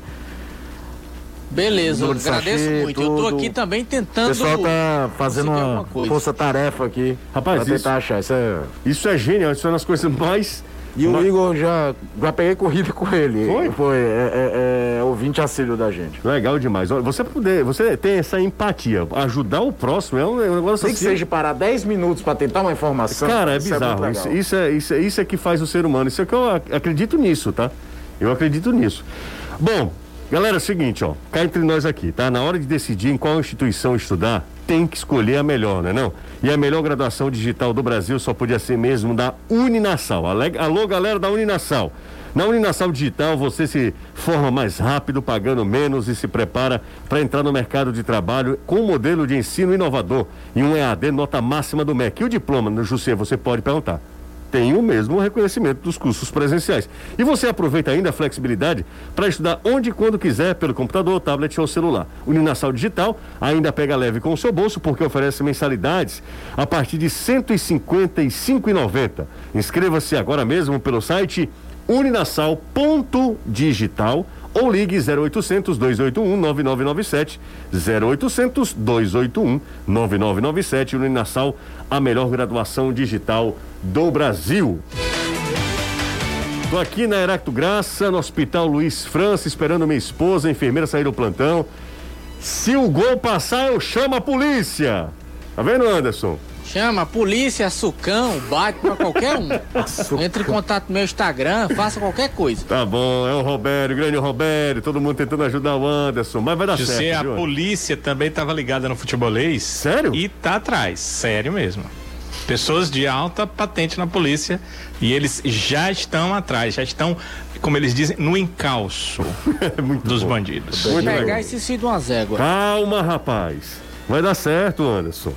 [SPEAKER 5] Beleza, eu agradeço sachê, muito. Tudo. Eu tô aqui também tentando.
[SPEAKER 3] O pessoal tá fazendo uma força-tarefa aqui.
[SPEAKER 2] Rapaz,
[SPEAKER 3] pra
[SPEAKER 2] isso,
[SPEAKER 3] tentar achar. Isso é...
[SPEAKER 2] isso é genial, isso é uma das coisas mais.
[SPEAKER 3] E o Igor já, já peguei corrida com ele.
[SPEAKER 2] Foi?
[SPEAKER 3] Foi, é, é, é ouvinte assíduo da gente.
[SPEAKER 2] Legal demais. Você poder, você tem essa empatia, ajudar o próximo é um, é negócio assim.
[SPEAKER 3] que seja parar 10 minutos para tentar uma informação.
[SPEAKER 2] Cara, é bizarro. Isso, isso, é, isso, é, isso é que faz o ser humano. Isso é que eu acredito nisso, tá? Eu acredito nisso. Bom, Galera, é o seguinte, ó, cá entre nós aqui, tá? Na hora de decidir em qual instituição estudar, tem que escolher a melhor, né não? E a melhor graduação digital do Brasil só podia ser mesmo da Uninasal. Alô, galera da Uninasal. Na Uninasal Digital você se forma mais rápido, pagando menos e se prepara para entrar no mercado de trabalho com um modelo de ensino inovador e um EAD nota máxima do MEC. E o diploma, no José, você pode perguntar tem o mesmo reconhecimento dos cursos presenciais. E você aproveita ainda a flexibilidade para estudar onde e quando quiser, pelo computador, tablet ou celular. O Digital ainda pega leve com o seu bolso porque oferece mensalidades a partir de R$ 155,90. Inscreva-se agora mesmo pelo site uninasal.digital ou ligue 0800 281 9997 0800 281 9997 Uninasal, a melhor graduação digital do Brasil. Tô aqui na Heracto Graça, no Hospital Luiz França, esperando minha esposa, a enfermeira sair do plantão. Se o gol passar, eu chamo a polícia. Tá vendo, Anderson?
[SPEAKER 5] Chama polícia, sucão, bate pra qualquer um. Entre em contato no meu Instagram, faça qualquer coisa.
[SPEAKER 2] Tá bom, é o Roberto, o grande Roberto, todo mundo tentando ajudar o Anderson, mas vai dar
[SPEAKER 4] José,
[SPEAKER 2] certo.
[SPEAKER 4] a viu? polícia também tava ligada no futebolês.
[SPEAKER 2] Sério?
[SPEAKER 4] E tá atrás, sério mesmo. Pessoas de alta patente na polícia e eles já estão atrás, já estão, como eles dizem, no encalço dos
[SPEAKER 2] bom.
[SPEAKER 4] bandidos.
[SPEAKER 5] Vou pegar esse sido uma zégua.
[SPEAKER 2] Calma, rapaz. Vai dar certo, Anderson.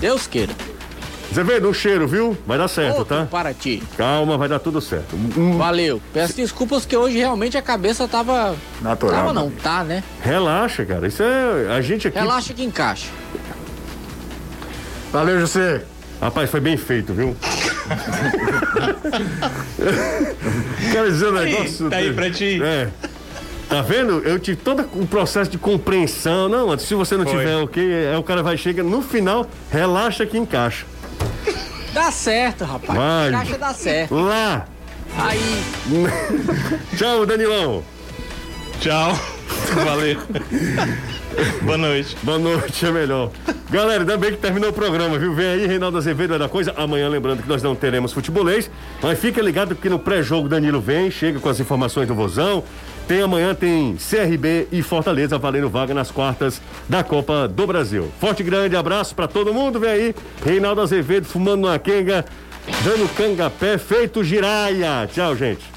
[SPEAKER 5] Deus queira.
[SPEAKER 2] Azevedo, um cheiro, viu? Vai dar certo,
[SPEAKER 5] Outro
[SPEAKER 2] tá?
[SPEAKER 5] para ti.
[SPEAKER 2] Calma, vai dar tudo certo. Um-
[SPEAKER 5] Valeu. Peço desculpas que hoje realmente a cabeça tava.
[SPEAKER 3] Natural,
[SPEAKER 5] Tava não,
[SPEAKER 3] amigo.
[SPEAKER 5] tá, né?
[SPEAKER 2] Relaxa, cara. Isso é. A gente aqui.
[SPEAKER 5] Relaxa que encaixa.
[SPEAKER 3] Valeu, José.
[SPEAKER 2] Rapaz, foi bem feito, viu? Quero dizer um
[SPEAKER 4] Aí,
[SPEAKER 2] negócio.
[SPEAKER 4] tá aí pra ti.
[SPEAKER 2] É. Tá vendo? Eu tive todo um processo de compreensão. Não, antes, se você não
[SPEAKER 4] Foi.
[SPEAKER 2] tiver ok, aí o cara vai chega no final, relaxa que encaixa.
[SPEAKER 5] Dá certo, rapaz.
[SPEAKER 2] Vai.
[SPEAKER 5] Encaixa dá certo.
[SPEAKER 2] Lá!
[SPEAKER 5] Aí.
[SPEAKER 2] Tchau, Danilão!
[SPEAKER 4] Tchau. Valeu. Boa noite.
[SPEAKER 2] Boa noite, é melhor. Galera, ainda bem que terminou o programa, viu? Vem aí, Reinaldo Azevedo é da coisa. Amanhã, lembrando que nós não teremos futebolês. Mas fica ligado que no pré-jogo Danilo vem, chega com as informações do Vozão. Tem amanhã, tem CRB e Fortaleza valendo vaga nas quartas da Copa do Brasil. Forte grande abraço pra todo mundo, vem aí. Reinaldo Azevedo fumando uma quenga, dando cangapé, feito giraia. Tchau, gente.